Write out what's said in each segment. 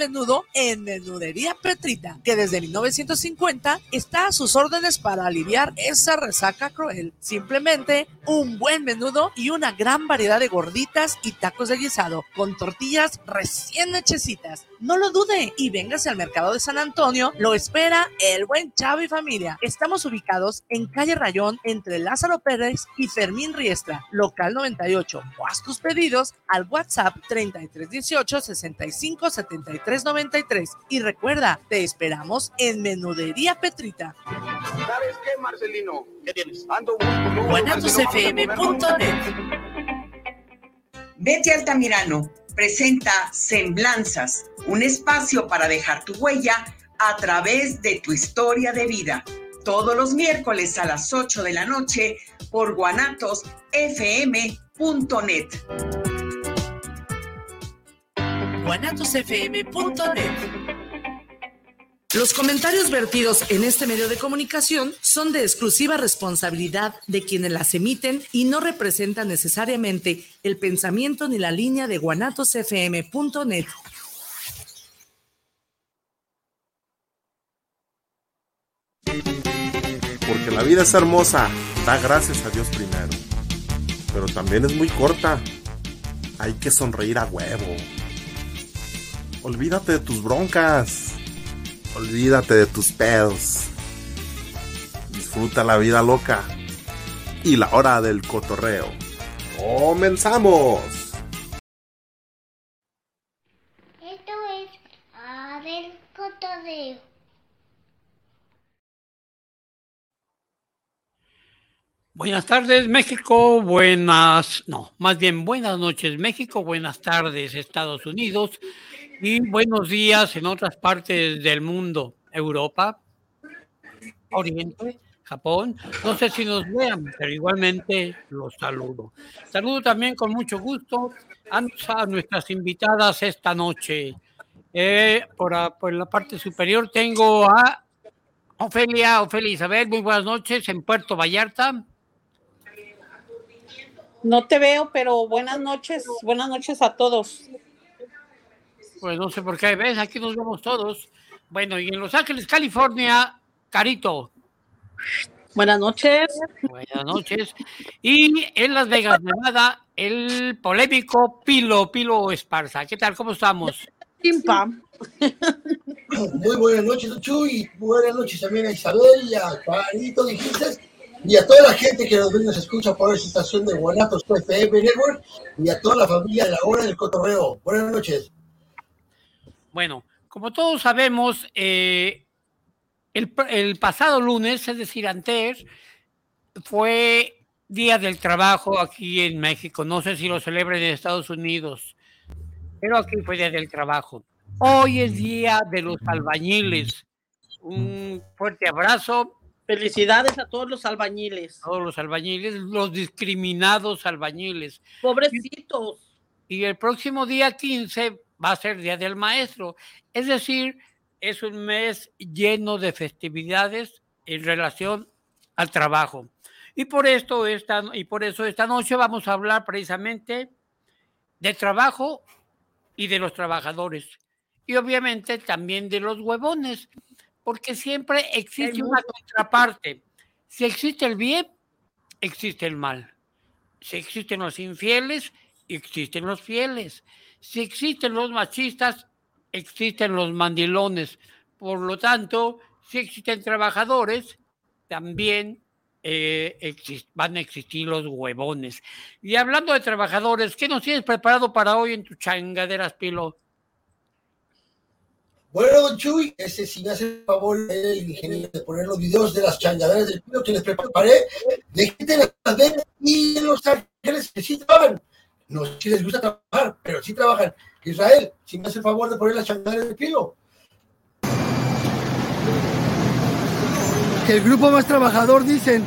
menudo en Menudería Petrita, que desde 1950 está a sus órdenes para aliviar esa resaca cruel. Simplemente un buen menudo y una gran variedad de gorditas y tacos de guisado con tortillas recién hechecitas. No lo dude y véngase al mercado de San Antonio. Lo espera el buen Chavo y familia. Estamos ubicados en calle Rayón entre Lázaro Pérez y Fermín Riestra, local 98. O haz tus pedidos al WhatsApp 3318 65 73 93. Y recuerda, te esperamos en Menudería Petrita. ¿Sabes qué, Marcelino? ¿Qué tienes? Ando guanatosfm.net. Betty Altamirano presenta Semblanzas, un espacio para dejar tu huella a través de tu historia de vida. Todos los miércoles a las 8 de la noche por guanatosfm.net. guanatosfm.net los comentarios vertidos en este medio de comunicación son de exclusiva responsabilidad de quienes las emiten y no representan necesariamente el pensamiento ni la línea de guanatosfm.net. Porque la vida es hermosa, da gracias a Dios primero. Pero también es muy corta. Hay que sonreír a huevo. Olvídate de tus broncas Olvídate de tus pedos. Disfruta la vida loca y la hora del cotorreo. ¡Comenzamos! Esto es a del cotorreo. Buenas tardes México, buenas, no, más bien buenas noches México, buenas tardes Estados Unidos, y buenos días en otras partes del mundo, Europa, Oriente, Japón. No sé si nos vean, pero igualmente los saludo. Saludo también con mucho gusto a, nuestras invitadas esta noche. Eh, por, por, la parte superior tengo a Ofelia, Ofelia Isabel, muy buenas noches en Puerto Vallarta. No te veo, pero buenas noches, buenas noches a todos. Pues no sé por qué, ves, aquí nos vemos todos. Bueno, y en Los Ángeles, California, Carito. Buenas noches. Buenas noches. Y en Las Vegas, Nevada, el polémico Pilo, Pilo Esparza. ¿Qué tal? ¿Cómo estamos? Muy buenas noches, Chuy. Buenas noches también a Isabel y a Carito, dijiste. Y a toda la gente que nos, nos escucha por esta estación de Guanatos FM Network y a toda la familia de la hora del cotorreo. Buenas noches. Bueno, como todos sabemos, eh, el, pasado lunes, es decir, antes, fue Día del Trabajo aquí en México. No sé si lo celebran en Estados Unidos, pero aquí fue Día del Trabajo. Hoy es Día de los Albañiles. Un fuerte abrazo. Felicidades a todos los albañiles. Todos los albañiles, los discriminados albañiles. Pobrecitos. Y el próximo día 15 va a ser Día del Maestro. Es decir, es un mes lleno de festividades en relación al trabajo. Y por, esto esta, y por eso esta noche vamos a hablar precisamente de trabajo y de los trabajadores. Y obviamente también de los huevones, porque siempre existe una contraparte. Si existe el bien, existe el mal. Si existen los infieles, existen los fieles. Si existen los machistas, existen los mandilones. Por lo tanto, si existen trabajadores, también eh, van a existir los huevones. Y hablando de trabajadores, ¿qué nos tienes preparado para hoy en tu changaderas, Pilo? Bueno, don Chuy, ese si me hace el favor el ingeniero de poner los videos de las changaderas del Pilo que les preparé, de de las y los ángeles que sí trabajan no si les gusta trabajar, pero sí trabajan. Israel, si me hace el favor de poner la changadera de pilo. Que el grupo más trabajador dicen,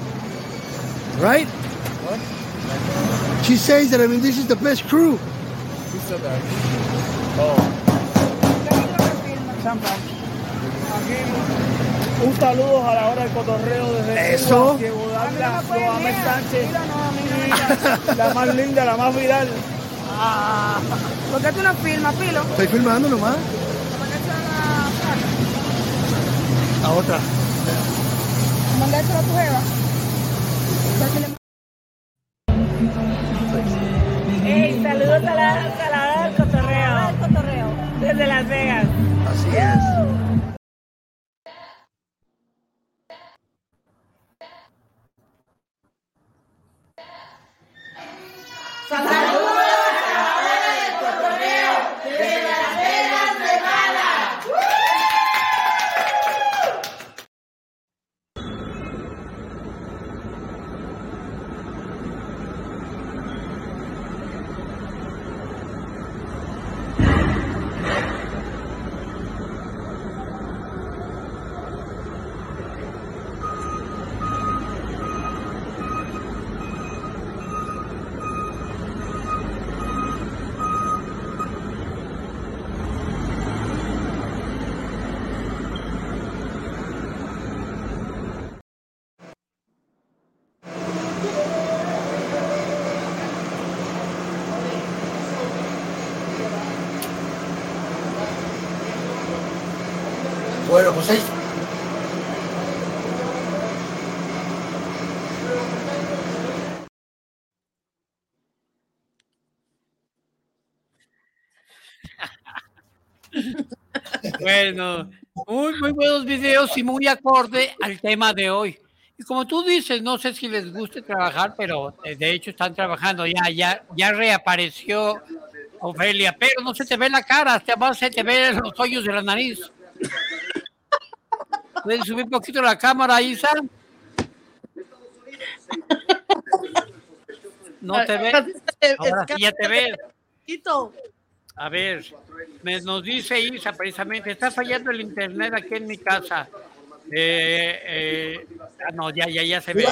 right? What? She says that I mean this is the best crew. Oh. Un saludo a la hora del cotorreo desde Eso. la más linda, la más viral. Ah. ¿Por qué tú no filmas, Pilo? Estoy filmando nomás. otra. Mandárselo a tu jeva. Hey, saludos a la, a la hora del cotorreo. cotorreo. Desde Las Vegas. Así es. Bueno, pues ahí. Bueno, muy, muy buenos videos y muy acorde al tema de hoy. Y como tú dices, no sé si les guste trabajar, pero eh, de hecho están trabajando. Ya, ya, ya reapareció Ofelia, pero no se te ve la cara, hasta más se te ven los hoyos de la nariz. ¿Puedes subir un poquito la cámara, Isa? No te ves. Ahora sí ya te ves. A ver, me, nos dice Isa precisamente, está fallando el internet aquí en mi casa. Eh, eh, ah, no, ya, ya, ya se ve.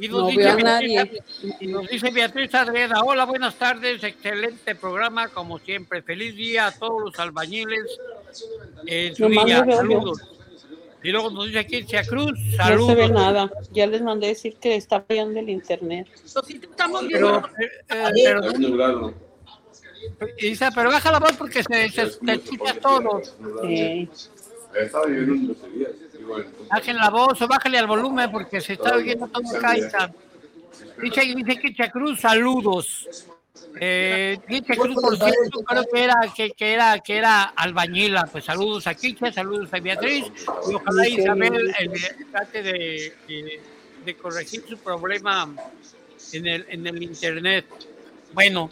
Y nos, No dice veo a Beatriz, nadie. y nos dice Beatriz Adriana, hola, buenas tardes, excelente programa, como siempre. Feliz día a todos los albañiles en su día. Saludos. Y luego nos dice aquí Cia Cruz, No se saludos. ve nada. Ya les mandé decir que está fallando el internet. Estamos Pero, eh, pero, Isa, pero baja la voz porque se, se, se escucha todo. Igual. Bajen la voz o bájale al volumen porque se está oyendo todo acá. Isa. Dice, dice Kicha Cruz, saludos. Eh, Cruz, por cierto, creo que era, que, que era, que era albañila. Pues saludos a Kicha, saludos a Beatriz. Y ojalá Isabel eh, trate de, de, de corregir su problema en el, en el internet. Bueno,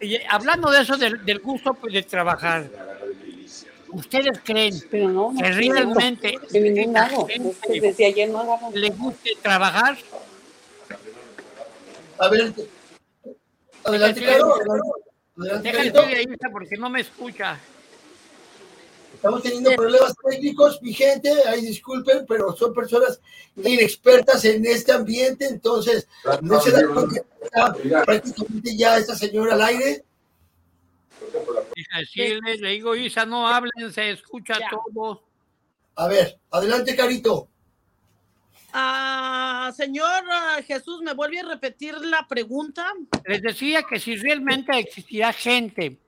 y, eh, hablando de eso, del, del gusto pues, de trabajar, ¿ustedes creen pero no, no que realmente lado. gente Desde ayer no le guste trabajar? Adelante. Adelante, Caro. Adelante, porque no me escucha. Estamos teniendo problemas técnicos, mi gente, ahí disculpen, pero son personas inexpertas en este ambiente, entonces no se dan cuenta que está prácticamente ya esta señora al aire. Le digo, Isa, no hablen, se escucha todo. A ver, adelante, Carito. Ah, señor ah, Jesús, ¿me vuelve a repetir la pregunta? Les decía que si realmente existirá gente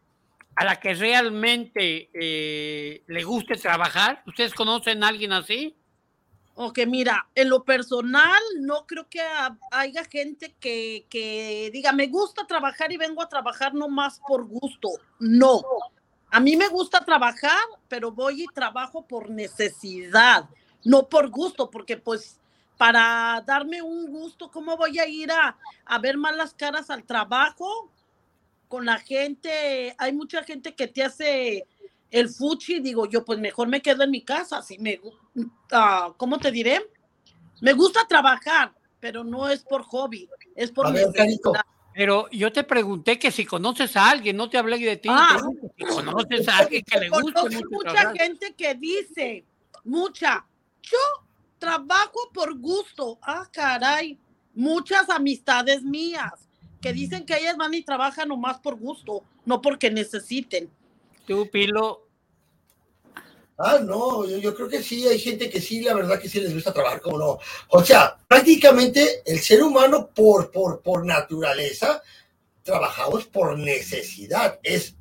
a la que realmente eh, le guste trabajar, ¿ustedes conocen a alguien así? Ok, mira, en lo personal no creo que ha- haya gente que, que diga, me gusta trabajar y vengo a trabajar nomás por gusto. No, a mí me gusta trabajar, pero voy y trabajo por necesidad, no por gusto, porque pues para darme un gusto, ¿cómo voy a ir a, a ver malas caras al trabajo? Con la gente, hay mucha gente que te hace el fuchi, digo yo, pues mejor me quedo en mi casa, si me, ah, ¿cómo te diré? Me gusta trabajar, pero no es por hobby, es por ver. Pero yo te pregunté que si conoces a alguien, no te hablé de ti. Ah. si conoces a alguien que le mucho mucha trabajar. gente que dice, mucha, yo trabajo por gusto. Ah, caray, muchas amistades mías que dicen que ellas van y trabajan nomás por gusto, no porque necesiten. Tú, Pilo, Ah, no, yo, yo creo que sí, hay gente que sí, la verdad que sí les gusta trabajar, como no. O sea, prácticamente el ser humano por, por, por naturaleza, trabajamos por necesidad, es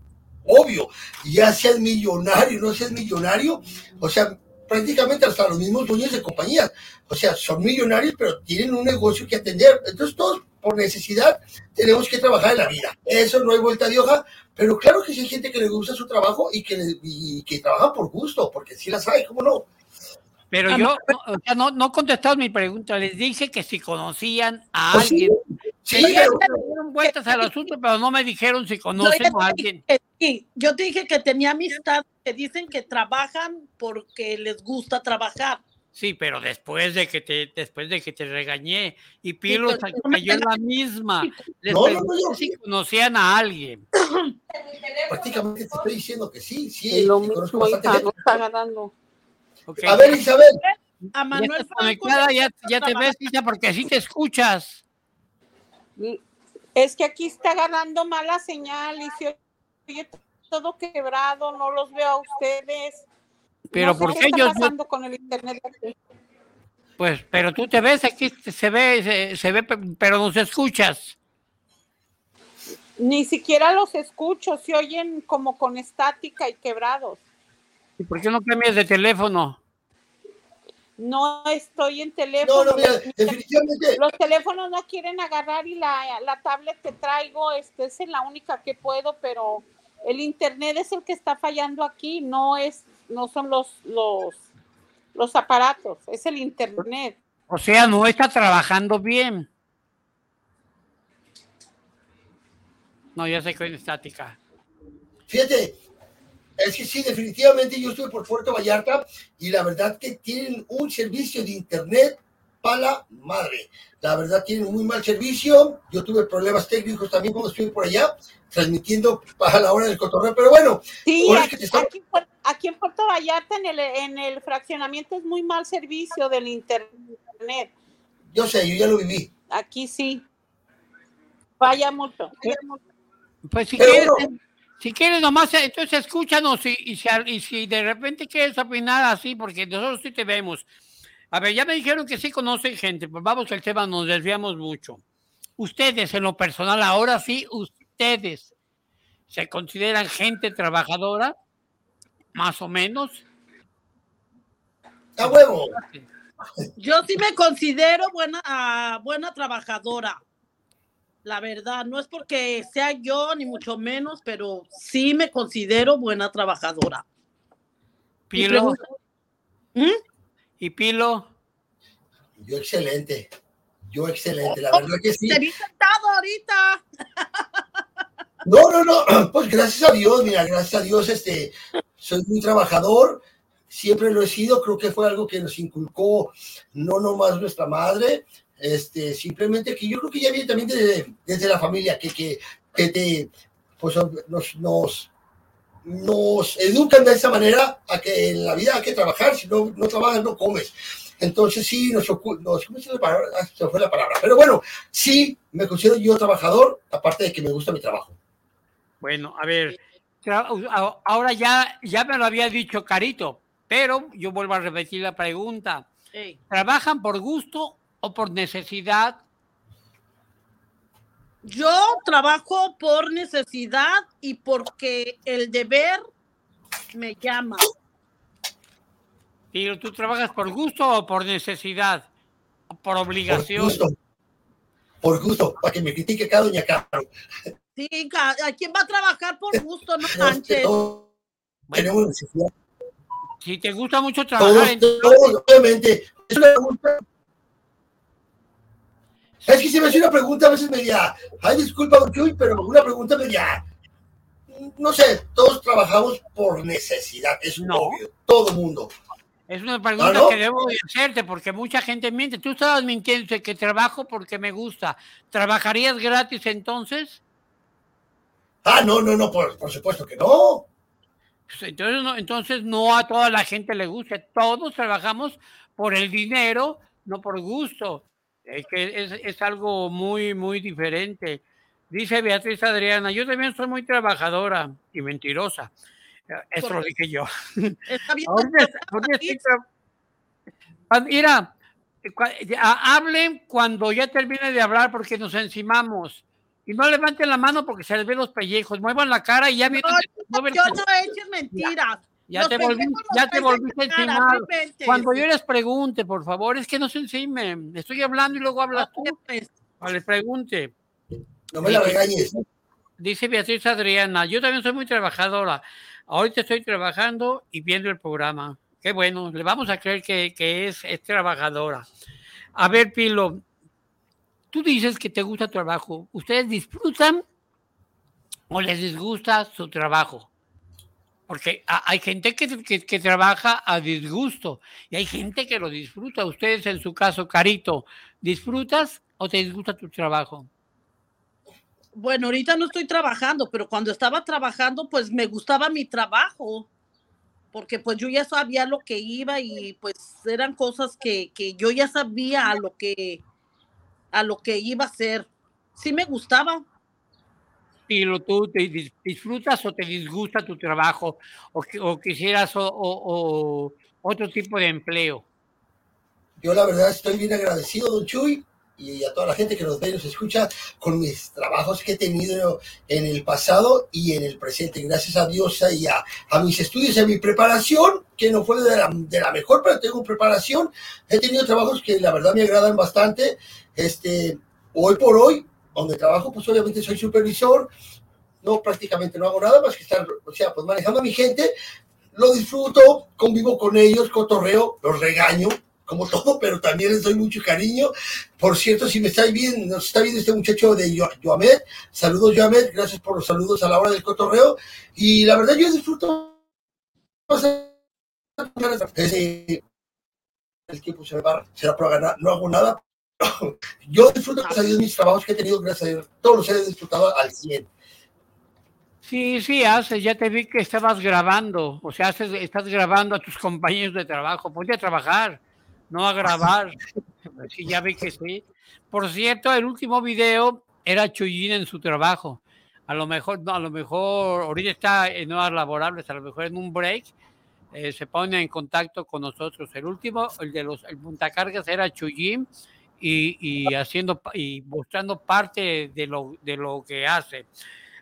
obvio. Ya seas millonario, no seas millonario, o sea, prácticamente hasta los mismos dueños de compañías. O sea, son millonarios, pero tienen un negocio que atender. Entonces, todos por necesidad tenemos que trabajar en la vida. Eso no hay vuelta de hoja, pero claro que sí hay gente que le gusta su trabajo y que, y que trabaja por gusto, porque sí las hay, ¿cómo no? Pero Ah, yo no, no, o sea, no, no contestaron mi pregunta. Les dije que si conocían a Pues alguien. sí, pero- le dieron vueltas al asunto, pero no me dijeron si conocen a alguien. sí, yo te dije que tenía amistad que dicen que trabajan porque les gusta trabajar. Sí, pero después de que te, después de que te regañé y pero no me cayó en la misma, les No, no, no, pregunté yo- si conocían a alguien. Prácticamente te estoy diciendo que sí, sí. Es lo mismo, hija, no está agarrando. Ok. A ver, Isabel, A Ya Manuel ya, gusta ya te ves, Isa, porque así te escuchas. Es que aquí está agarrando mala señal y se oye todo quebrado, no los veo a ustedes. Pero no sé porque qué está ellos, no- pasando con el internet aquí. pues, pero tú te ves aquí, se ve, se, se ve, pe- pero nos escuchas. Ni siquiera los escucho, se oyen como con estática y quebrados. ¿Y por qué no cambias de teléfono? No estoy en teléfono. no, no, mira, los, definitivamente, los teléfonos no quieren agarrar y la, la tablet que traigo este, es la única que puedo, pero el internet es el que está fallando aquí, no es, no son los, los, los aparatos, es el internet. O sea, no está trabajando bien. No, ya sé que es estática. fíjate, es que sí, definitivamente yo estuve por Puerto Vallarta y la verdad que tienen un servicio de internet para la madre. La verdad tienen un muy mal servicio. Yo tuve problemas técnicos también cuando estuve por allá, transmitiendo a la hora del cotorreo, pero bueno, Sí, es que te aquí en aquí en Puerto Vallarta, en el, en el fraccionamiento, es muy mal servicio del internet. yo sé, yo ya lo viví. Aquí sí. Falla mucho. Pues si Pero quieres, si quieres nomás, entonces escúchanos y, y si, al- y si de repente quieres opinar así, porque nosotros sí te vemos. A ver, ya me dijeron que sí conocen gente, pues vamos que el tema nos desviamos mucho. Ustedes, en lo personal, ahora sí, ustedes se consideran gente trabajadora, más o menos. ¡A huevo! Yo sí me considero buena, ah, buena trabajadora. La verdad, no es porque sea yo ni mucho menos, pero sí me considero buena trabajadora. Pilo. ¿Mm? Y Pilo. Yo excelente. Yo excelente, la verdad que sí. Te vi sentado ahorita. No, no, no, pues gracias a Dios, mira, gracias a Dios, este, soy muy trabajador, siempre lo he sido, creo que fue algo que nos inculcó no nomás nuestra madre, este, simplemente que yo creo que ya viene también desde, desde la familia, que, que, que te, pues nos, nos, nos educan de esa manera a que en la vida hay que trabajar, si no, no trabajas no comes. Entonces sí, nos, nos ¿cómo se la palabra? Ah, se fue la palabra. Pero bueno, sí, me considero yo trabajador, aparte de que me gusta mi trabajo. Bueno, a ver, ahora ya, ya me lo había dicho Carito, pero yo vuelvo a repetir la pregunta. ¿Trabajan por gusto o por necesidad? Yo trabajo por necesidad y porque el deber me llama. Pero tú trabajas por gusto o por necesidad, por Por obligación. gusto. Por gusto, para que me critique cada doña Caro. Sí, ca- ¿a quién va a trabajar por gusto? No manches. necesidad. Si te gusta mucho Todos, trabajar, en- obviamente. Es una pregunta. Es que se me hace una pregunta a veces media. Ay, disculpa, Chuy, pero una pregunta media. No sé, todos trabajamos por necesidad, es No. obvio. Todo mundo. es una pregunta ¿Ah, no? que debo de hacerte porque mucha gente miente. Tú estabas mintiendo que trabajo porque me gusta. ¿Trabajarías gratis entonces? Ah, no, no, no, por, por supuesto que no. Pues Entonces no, entonces no a toda la gente le gusta. Todos trabajamos por el dinero, no por gusto. Es que es, es algo muy, muy diferente. Dice Beatriz Adriana, yo también soy muy trabajadora y mentirosa. Eh, Eso lo dije yo. Está bien. Cuando- Mira, hablen cuando ya termine de hablar porque nos encimamos. Y no levanten la mano porque se les ven los pellejos. Muevan la cara y ya No, miren. yo, yo no eches mentiras. Ya te volví, ya te volviste encimado. no. Cuando yo les pregunte, por favor, es que no se encime. Estoy hablando y luego hablas tú. pues. O les pregunte. No me la regañes. Dice Beatriz Adriana, yo también soy muy trabajadora. Ahorita estoy trabajando y viendo el programa. Qué bueno, le vamos a creer que, que es, es trabajadora. A ver, Pilo, tú dices que te gusta tu trabajo. ¿Ustedes disfrutan o les disgusta su trabajo? Porque ha- hay gente que, que- que trabaja a disgusto y hay gente que lo disfruta. Ustedes, en su caso, Carito, ¿disfrutas o te disgusta tu trabajo? Bueno, ahorita no estoy trabajando, pero cuando estaba trabajando, pues me gustaba mi trabajo, porque pues yo ya sabía lo que iba y pues eran cosas que, que yo ya sabía a lo que a lo que iba a hacer. Sí me gustaba. Pilo, ¿tú te dis- disfrutas o te disgusta tu trabajo o, o quisieras o- o- o otro tipo de empleo? Yo la verdad estoy bien agradecido, don Chuy, y a toda la gente que nos ve y nos escucha con mis trabajos que he tenido en el pasado y en el presente. Gracias a Dios y a, a mis estudios y a mi preparación, que no fue de la, de la mejor, pero tengo preparación. He tenido trabajos que la verdad me agradan bastante. Este, hoy por hoy, donde trabajo, pues obviamente soy supervisor. No, prácticamente no hago nada más que estar, o sea, pues manejando a mi gente. Lo disfruto, convivo con ellos, cotorreo, los regaño, como todo, pero también les doy mucho cariño. Por cierto, si me estáis viendo, nos está viendo este muchacho de Yo- Joamed, saludos Joamed, gracias por los saludos a la hora del cotorreo. Y la verdad yo disfruto el tiempo se va, será por ganar, no hago nada. Yo disfruto gracias a Dios, mis trabajos que he tenido, gracias a Dios, todos los he disfrutado al 100. Sí, sí, haces, ya te vi que estabas grabando, o sea, haces, estás grabando a tus compañeros de trabajo, ponte a trabajar, no a grabar. Sí, ya vi que sí. Por cierto, el último video era Chuyín en su trabajo. A lo mejor, no, a lo mejor, ahorita está en horas laborables, a lo mejor en un break, eh, se pone en contacto con nosotros. El último, el de los el montacargas era Chuyín y, y haciendo y mostrando parte de lo, de lo que hace.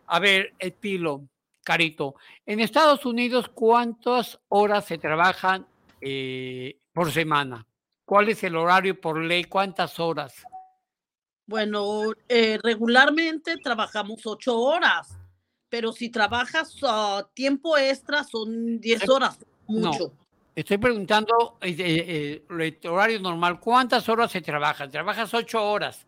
A ver, el Pilo, Carito, en Estados Unidos, ¿cuántas horas se trabajan eh, por semana? ¿Cuál es el horario por ley? ¿Cuántas horas? Bueno, eh, regularmente trabajamos ocho horas, pero si trabajas ah, tiempo extra son diez horas, mucho. No, estoy preguntando eh, eh, eh, el horario normal. ¿Cuántas horas se trabajan? Trabajas ocho horas,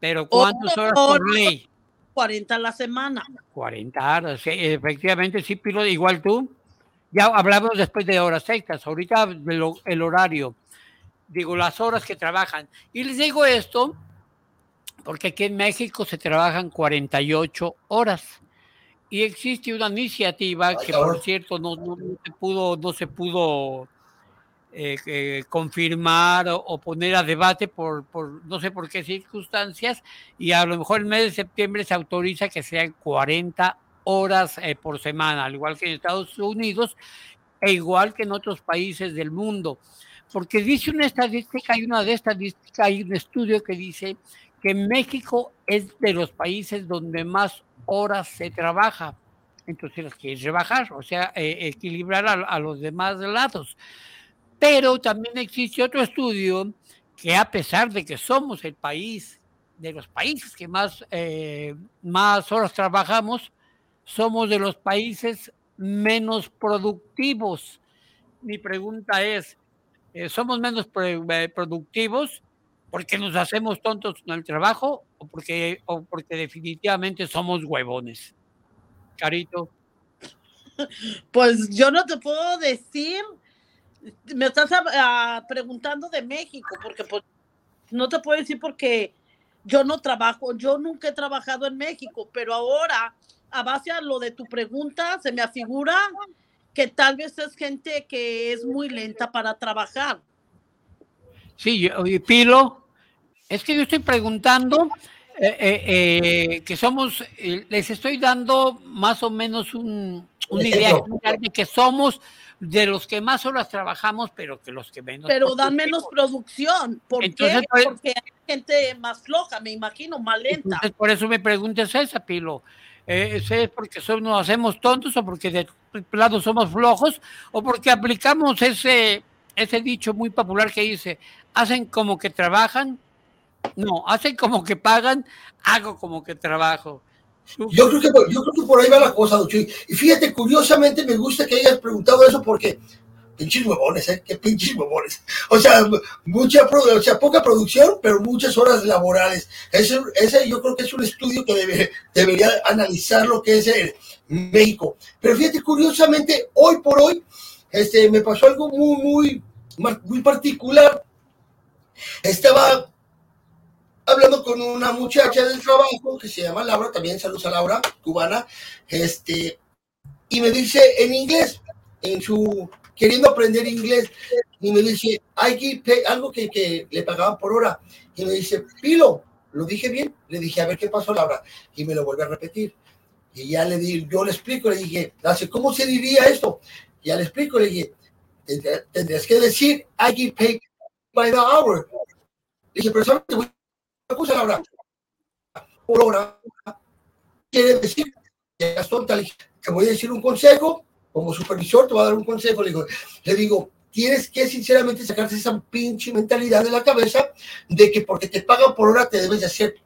pero ¿cuántas Ocho horas por horas, ley? 40 a la semana. 40 horas, sí, efectivamente, sí, Pilo, igual tú. Ya hablamos después de horas extras, ahorita el horario, digo, las horas que trabajan. Y les digo esto porque aquí en México se trabajan 48 horas. Y existe una iniciativa que, por cierto, no, no- no se pudo, no se pudo eh, eh, confirmar o, o poner a debate por, por no sé por qué circunstancias, y a lo mejor el mes de septiembre se autoriza que sean 40 horas eh, por semana, al igual que en Estados Unidos e igual que en otros países del mundo. Porque dice una estadística, hay una de estadística, hay un estudio que dice que México es de los países donde más horas se trabaja. Entonces las quieres rebajar, o sea, eh, equilibrar a, los demás lados. Pero también existe otro estudio que a pesar de que somos el país, de los países que más, eh, más horas trabajamos, somos de los países menos productivos. Mi pregunta es, eh, ¿somos menos eh, productivos porque nos hacemos tontos en el trabajo o porque, o porque definitivamente somos huevones? Carito. Pues yo no te puedo decir, me estás ah, preguntando de México, porque pues no te puedo decir porque yo no trabajo, yo nunca he trabajado en México, pero ahora, a base a lo de tu pregunta, se me afigura que tal vez es gente que es muy lenta para trabajar. Sí, yo- y Pilo, es que yo estoy preguntando eh, eh, eh, que somos, eh, les estoy dando más o menos un, una idea de que somos de los que más horas trabajamos, pero que los que menos. Pero dan menos producción. ¿Por Entonces, qué? pues- Porque hay gente más floja, me imagino, más lenta. Entonces, por eso me preguntas esa, Pilo. Eh, ¿Es porque nos hacemos tontos o porque de- plano somos flojos o porque aplicamos ese, ese dicho muy popular que dice, hacen como que trabajan, no, hacen como que pagan, hago como que trabajo. Yo creo, que, yo creo que por ahí va la cosa. Y fíjate, curiosamente me gusta que hayas preguntado eso porque pinches huevones, ¿eh? Qué pinches huevones. O sea, mucha, o sea, poca producción, pero muchas horas laborales. Ese, ese yo creo que es un estudio que debe, debería analizar lo que es el México. Pero fíjate, curiosamente, hoy por hoy, este, me pasó algo muy, muy, muy particular. Estaba hablando con una muchacha del trabajo que se llama Laura, también saludos a Laura, cubana, este, y me dice en inglés, en su queriendo aprender inglés, y me dice, hay que algo que, que, le pagaban por hora, y me dice, Pilo, lo dije bien, le dije, a ver qué pasó Laura, y me lo vuelve a repetir, y ya le di, yo le explico, le dije, ¿cómo se diría esto? Ya le explico, le dije, tendrías que decir, I get paid by the hour. Le dije, pero ¿sabes? Te cosa, Laura, por hora, quiere decir que es tonta, le dije, te voy a decir un consejo, como supervisor te voy a dar un consejo, le digo, le digo, tienes que sinceramente sacarte esa pinche mentalidad de la cabeza de que porque te pagan por hora te debes de hacer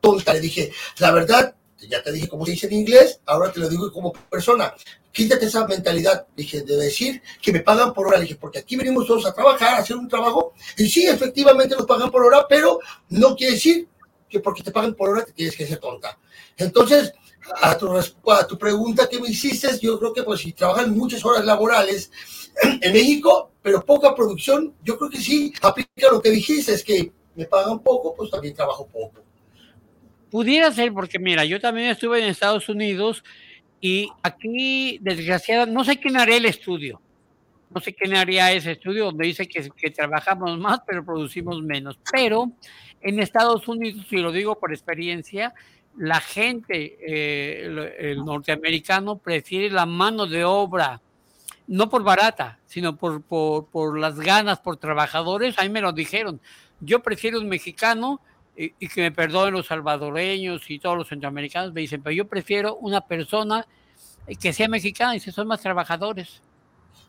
tonta. Le dije, la verdad, ya te dije cómo se dice en inglés, ahora te lo digo como persona. Quítate esa mentalidad, dije, de decir que me pagan por hora. Dije, porque aquí venimos todos a trabajar, a hacer un trabajo, y sí, efectivamente nos pagan por hora, pero no quiere decir que porque te pagan por hora te tienes que ser tonta. Entonces, a tu, a tu pregunta que me hiciste, yo creo que pues si trabajan muchas horas laborales en México, pero poca producción, yo creo que sí aplica lo que dijiste, es que me pagan poco, pues también trabajo poco. Pudiera ser, porque mira, yo también estuve en Estados Unidos y aquí, desgraciadamente, no sé quién haría el estudio. No sé quién haría ese estudio donde dice que, que trabajamos más, pero producimos menos. Pero en Estados Unidos, y lo digo por experiencia, la gente, eh, el, norteamericano prefiere la mano de obra, no por barata, sino por, por, las ganas, por trabajadores. A mí me lo dijeron. Yo prefiero un mexicano y, que me perdonen los salvadoreños y todos los centroamericanos. Me dicen, pero yo prefiero una persona que sea mexicana y se son más trabajadores.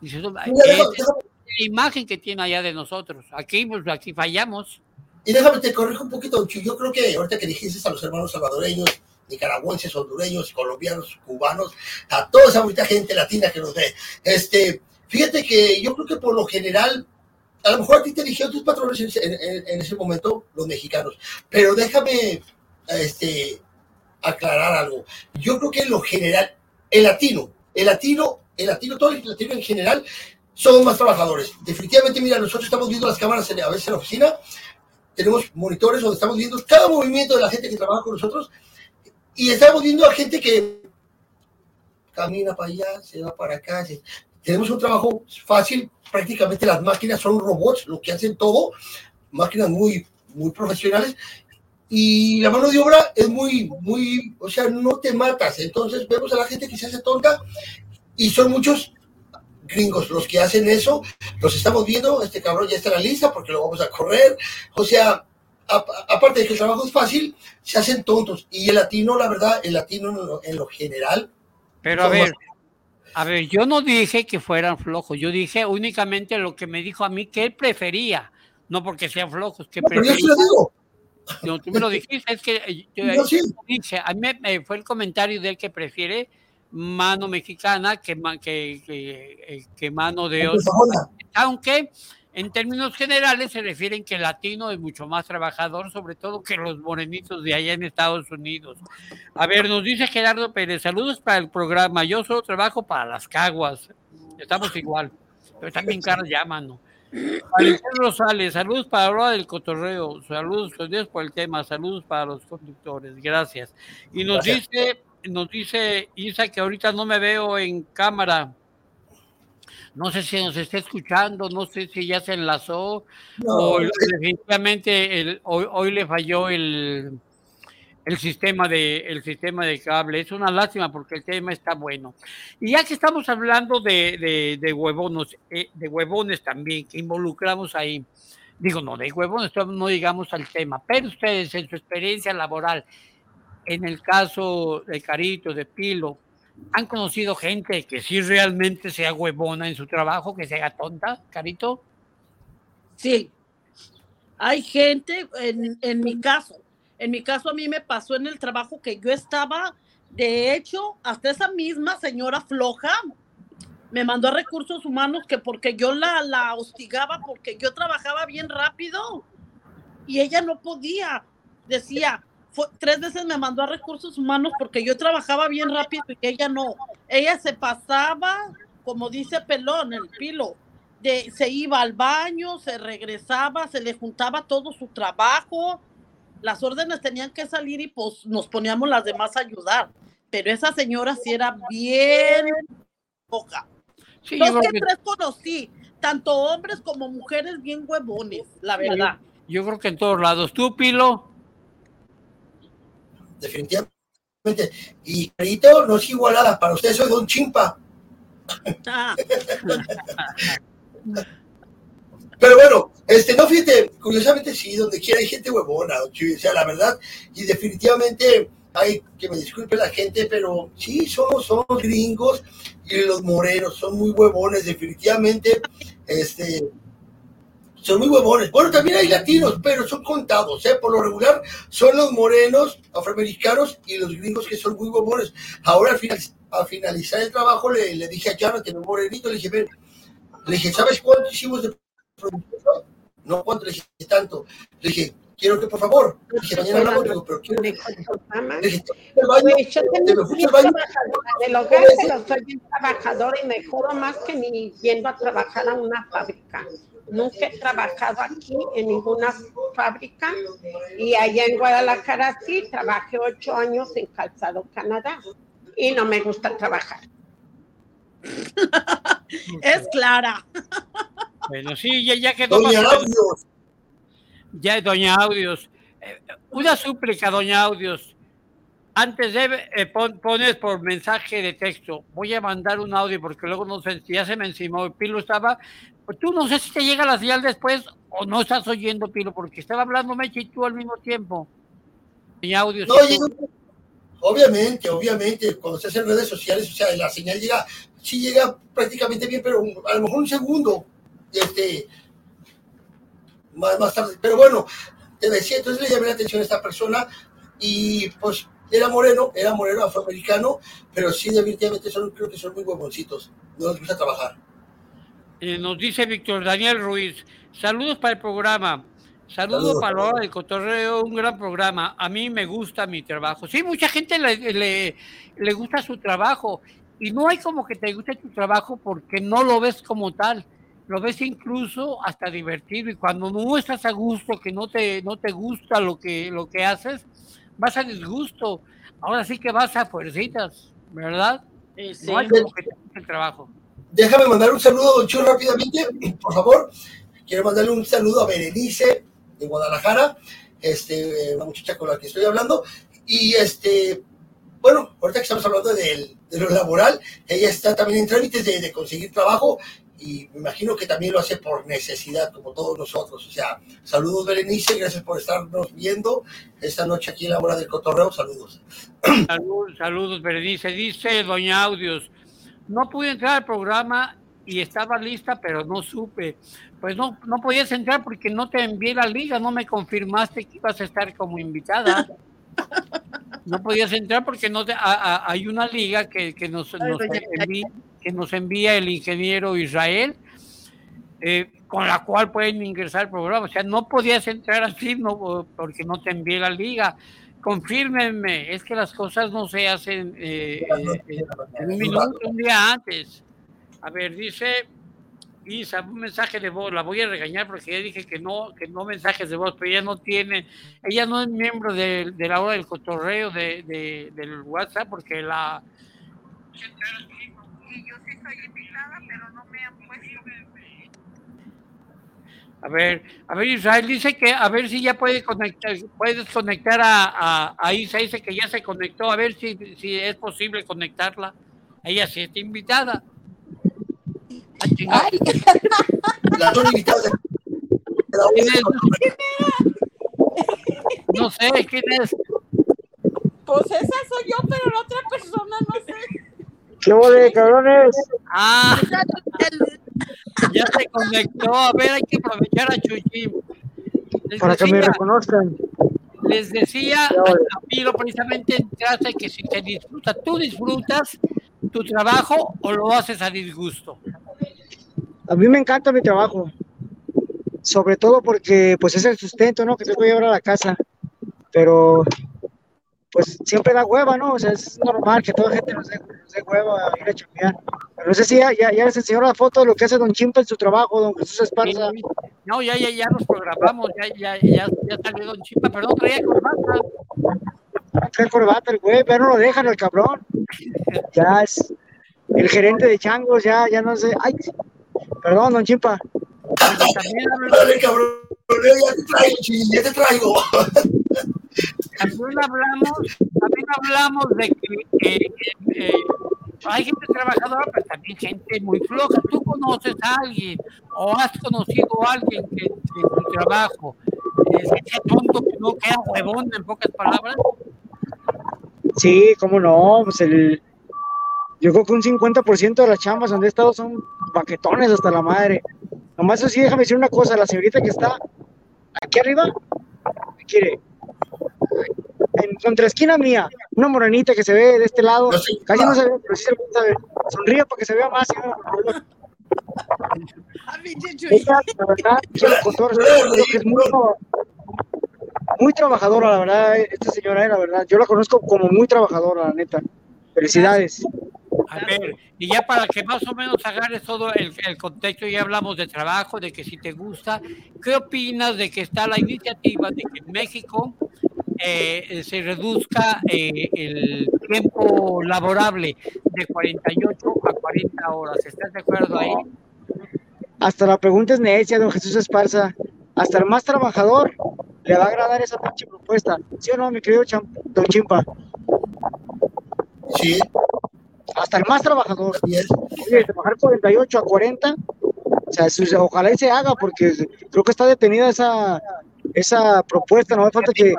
Dice, es la imagen que tiene allá de nosotros. Aquí, pues, aquí fallamos. Y déjame te corrijo un poquito, Yo creo que ahorita que dijiste a los hermanos salvadoreños, nicaragüenses, hondureños, colombianos, cubanos, a toda esa bonita gente latina que nos ve, este, fíjate que yo creo que por lo general, a lo mejor a ti te dijeron tus patrones en, ese momento, los mexicanos, pero déjame este, aclarar algo. Yo creo que en lo general, el latino, el latino, el latino, todo el latino en general, somos más trabajadores. Definitivamente, mira, nosotros estamos viendo las cámaras a veces en la oficina tenemos monitores donde estamos viendo cada movimiento de la gente que trabaja con nosotros y estamos viendo a gente que camina para allá, se va para acá. Tenemos un trabajo fácil, prácticamente las máquinas son robots, lo que hacen todo, máquinas muy, muy profesionales. Y la mano de obra es muy, muy, o sea, no te matas. Entonces vemos a la gente que se hace tonta y son muchos gringos los que hacen eso, los estamos viendo, este cabrón ya está en la lista porque lo vamos a correr, o sea, aparte de que el trabajo es fácil, se hacen tontos, y el latino, la verdad, el latino en lo, general... Pero a ver, a ver, yo no dije que fueran flojos, yo dije únicamente lo que me dijo a mí que él prefería, no porque sean flojos, que prefería... Pero yo lo digo. No, tú me lo dijiste, es que eh, yo, dije, a mí me, fue el comentario de él que prefiere mano mexicana que, que, eh, que, mano de otro. Aunque en términos generales se refieren que el latino es mucho más trabajador, sobre todo que los morenitos de allá en Estados Unidos. A ver, nos dice Gerardo Pérez, saludos para el programa. Yo solo trabajo para las caguas. Estamos igual, pero también caras llaman, ¿no? Alejandro Rosales, saludos para la hora del cotorreo, saludos por el tema, saludos para los conductores, gracias. Y nos dice nos dice Isa que ahorita no me veo en cámara. No sé si nos está escuchando, no sé si ya se enlazó o definitivamente el, hoy, le falló el, el sistema de el sistema de cable. Es una lástima porque el tema está bueno. Y ya que estamos hablando de, de, huevones, eh, de huevones también, que involucramos ahí, digo, no, de huevones no digamos al tema, pero ustedes en su experiencia laboral, en el caso de Carito, de Pilo, ¿Han conocido gente que sí realmente sea huevona en su trabajo, que sea tonta, Carito? Sí. Hay gente, en, en mi caso, en mi caso a mí me pasó en el trabajo que yo estaba, de hecho, hasta esa misma señora floja me mandó a recursos humanos que porque yo la, la hostigaba, porque yo trabajaba bien rápido y ella no podía. Decía, fue- tres veces me mandó a recursos humanos porque yo trabajaba bien rápido y ella no. Ella se pasaba, como dice Pelón, el pilo, de, se iba al baño, se regresaba, se le juntaba todo su trabajo. Las órdenes tenían que salir y pues nos poníamos las demás a ayudar. Pero esa señora sí era bien poca. Sí, Dos que- tres conocí, tanto hombres como mujeres bien huevones, la verdad. Yo creo que en todos lados. ¿Tú, Pilo? Definitivamente. Y Carito no es igualada, para usted soy Don Chimpa. Ah. Pero bueno, este, no fíjate, curiosamente sí, donde quiera hay gente huevona, o sea, la verdad, y definitivamente hay que me disculpe la gente, pero sí, somos, somos gringos y los morenos son muy huevones, definitivamente, este, son muy huevones. Bueno, también hay latinos, pero son contados, ¿eh? Por lo regular son los morenos, afroamericanos y los gringos que son muy huevones. Ahora al, final, al finalizar el trabajo le, le dije a Jonathan, un morenito, le dije, ven, le dije, ¿sabes cuánto hicimos de producción? No, ¿cuánto? Le dije, tanto. Le dije, quiero que por favor, mañana hablamos, digo, pero quiero. Le dije, "Al baño, Güey, yo te tengo me fuiste bien al baño. trabajadora del hogar, pero soy bien trabajadora y me jodo más que ni yendo a trabajar a una fábrica. Nunca he trabajado aquí en ninguna fábrica y allá en Guadalajara sí, trabajé ocho años en Calzado, Canadá y no me gusta trabajar. Es clara. Bueno, sí, ya, ya quedó Doña más-. Ya, doña Audios. Eh, una súplica, doña Audios. Antes de eh, pon- pones por mensaje de texto, voy a mandar un audio porque luego no sé si ya se me encimó. Pilo estaba. tú no sé si te llega la señal después o no estás oyendo, Pilo, porque estaba hablando Meche y tú al mismo tiempo. Doña Audios. No, obviamente, obviamente, cuando se hacen redes sociales, o sea, la señal llega, sí llega prácticamente bien, pero a lo mejor un segundo, este, más, más tarde. Pero bueno, te decía, entonces le llamé la atención a esta persona y pues era moreno, era moreno afroamericano, pero sí definitivamente son, creo que son muy huevoncitos, no les gusta trabajar. Eh, nos dice Víctor Daniel Ruiz, saludos para el programa, saludos, Saludos. para la hora del cotorreo, un gran programa, a mí me gusta mi trabajo. Sí, mucha gente le, le, le gusta su trabajo y no hay como que te guste tu trabajo porque no lo ves como tal, lo ves incluso hasta divertido y cuando no estás a gusto, que no te, no te gusta lo que, lo que haces, vas a disgusto, ahora sí que vas a fuercitas, ¿verdad? No hay como que te el trabajo. Déjame mandar un saludo, don Chu, rápidamente, por favor. Quiero mandarle un saludo a Berenice de Guadalajara, este, una muchacha con la que estoy hablando. Y este, bueno, ahorita que estamos hablando del- de, lo laboral, ella está también en trámites de, de conseguir trabajo y me imagino que también lo hace por necesidad, como todos nosotros. O sea, saludos Berenice, gracias por estarnos viendo esta noche aquí en la hora del cotorreo. Saludos. Salud- saludos, Berenice. Dice Doña Audios, no pude entrar al programa y estaba lista, pero no supe. Pues no, no podías entrar porque no te envié la liga, no me confirmaste que ibas a estar como invitada. No podías entrar porque no te- a- a- hay una liga que, que nos, Ay, nos envía, que nos envía el ingeniero Israel, eh, con la cual pueden ingresar al programa. O sea, no podías entrar así no, porque no te envié la liga. Confírmenme, es que las cosas no se hacen eh, eh, un minuto, un día antes. A ver, dice Isa, un mensaje de voz, la voy a regañar porque ya dije que no, que no mensajes de voz, pero ella no tiene, ella no es miembro de, de la hora del cotorreo de, de- del WhatsApp porque la... A ver, a ver, Israel dice que a ver si ya puede conectar, puedes conectar a, a, a Isa, dice que ya se conectó, a ver si, si es posible conectarla. Ella sí está invitada. De la ¿Quién es? No sé quién es. Pues esa soy yo, pero la otra persona no sé. ¿Qué de cabrones? Ah, ya se conectó. A ver, hay que aprovechar a Chuchín. Para que me reconozcan. Les decía a Pilo precisamente en clase que si te disfruta, tú disfrutas tu trabajo o lo haces a disgusto. A mí me encanta mi trabajo. Sobre todo porque pues es el sustento, ¿no? Que tengo que llevar a la casa. Pero pues siempre da hueva, ¿no? O sea, es normal que toda gente nos dé, nos dé hueva a ir a chambear. Pero no sé si ya, ya, ya les enseñó la foto de lo que hace Don Chimpa en su trabajo, Don Jesús Esparza. No, ya, ya, ya nos programamos, ya, ya, ya, ya salió Don Chimpa, pero no traía corbata. Trae corbata el güey, pero no lo dejan el cabrón. Ya es el gerente de changos, ya, ya no sé. Ay, perdón, Don Chimpa. Dale, cabrón, ya te traigo, ya te traigo. También hablamos, también hablamos de que eh, eh, eh, hay gente trabajadora, pero también gente muy floja. Tú conoces a alguien o has conocido a alguien que que en tu trabajo eh, se echa tonto, que no queda huevón, en pocas palabras. Sí, cómo no, pues el, yo creo que un 50% de las chambas donde he estado son baquetones hasta la madre. Nomás eso sí, déjame decir una cosa, la señorita que está aquí arriba, ¿qué quiere? En contra esquina mía, una morenita que se ve de este lado, casi no se ve, pero sí se alcanza a ver. Sonríe para que se vea más, favor. Ella, la verdad, es muy, muy trabajadora, la verdad, esta señora, eh, la verdad. Yo la conozco como muy trabajadora, la neta. Felicidades. A ver, y ya para que más o menos agarres todo el, el contexto, ya hablamos de trabajo, de que si te gusta, ¿qué opinas de que está la iniciativa de que en México eh, se reduzca eh, el tiempo laborable de 48 a 40 horas? ¿Estás de acuerdo ahí? Hasta la pregunta es necia, don Jesús Esparza. Hasta el más trabajador le va a agradar esa pinche propuesta. ¿Sí o no, mi querido Cham- don Chimpa? Sí. Hasta el más trabajador. Oye, trabajar 48 a 40, o sea, su- ojalá y se haga, porque creo que está detenida esa, esa propuesta. No falta que,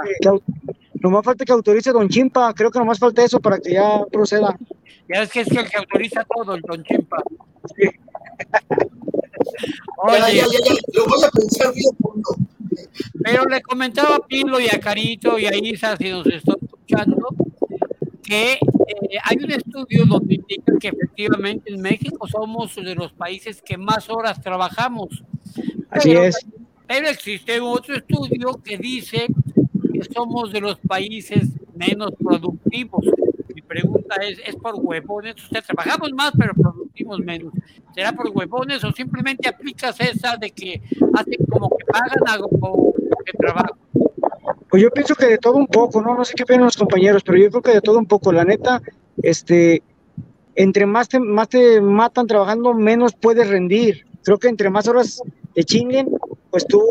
nomás falta que autorice don Chimpa. Creo que nomás falta eso para que ya proceda. Ya es que es el que autoriza todo, el Don Chimpa. Ya, ya, ya, ya, lo voy a pensar bien, fondo. Pero le comentaba a Pilo y a Carito y a Isa, si nos está escuchando, que eh, hay un estudio donde indica que efectivamente en México somos de los países que más horas trabajamos. Así Pero- es. Pero existe otro estudio que dice somos de los países menos productivos. Mi pregunta es, ¿es por huevones? O sea, trabajamos más, pero productivos menos. ¿Será por huevones o simplemente aplicas esa de que hacen como que pagan algo por que trabajo? Pues yo pienso que de todo un poco, ¿no? No sé qué opinan los compañeros, pero yo creo que de todo un poco. La neta, este, entre más te, más te matan trabajando, menos puedes rendir. Creo que entre más horas te chinguen, pues tú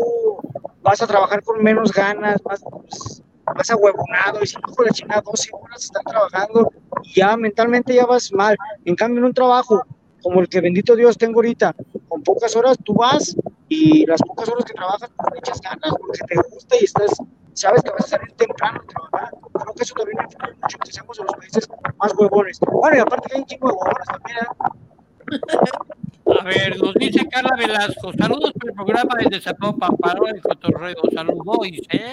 vas a trabajar con menos ganas, más, pues, ahuevonado. Y si no, con la chingada, 12 horas están trabajando y ya mentalmente ya vas mal. En cambio, en un trabajo como el que bendito Dios tengo ahorita, con pocas horas tú vas y las pocas horas que trabajas, pues le echas ganas porque te gusta y estás, sabes que vas a salir temprano a trabajar. Creo que eso también influye mucho que seamos de los países más huevones. Bueno, y aparte que hay un chingo de huevones también, ¿eh? A ver, nos dice Carla Velasco, saludos por el programa desde Zapopan, para el cotorreo, saludos, ¿eh?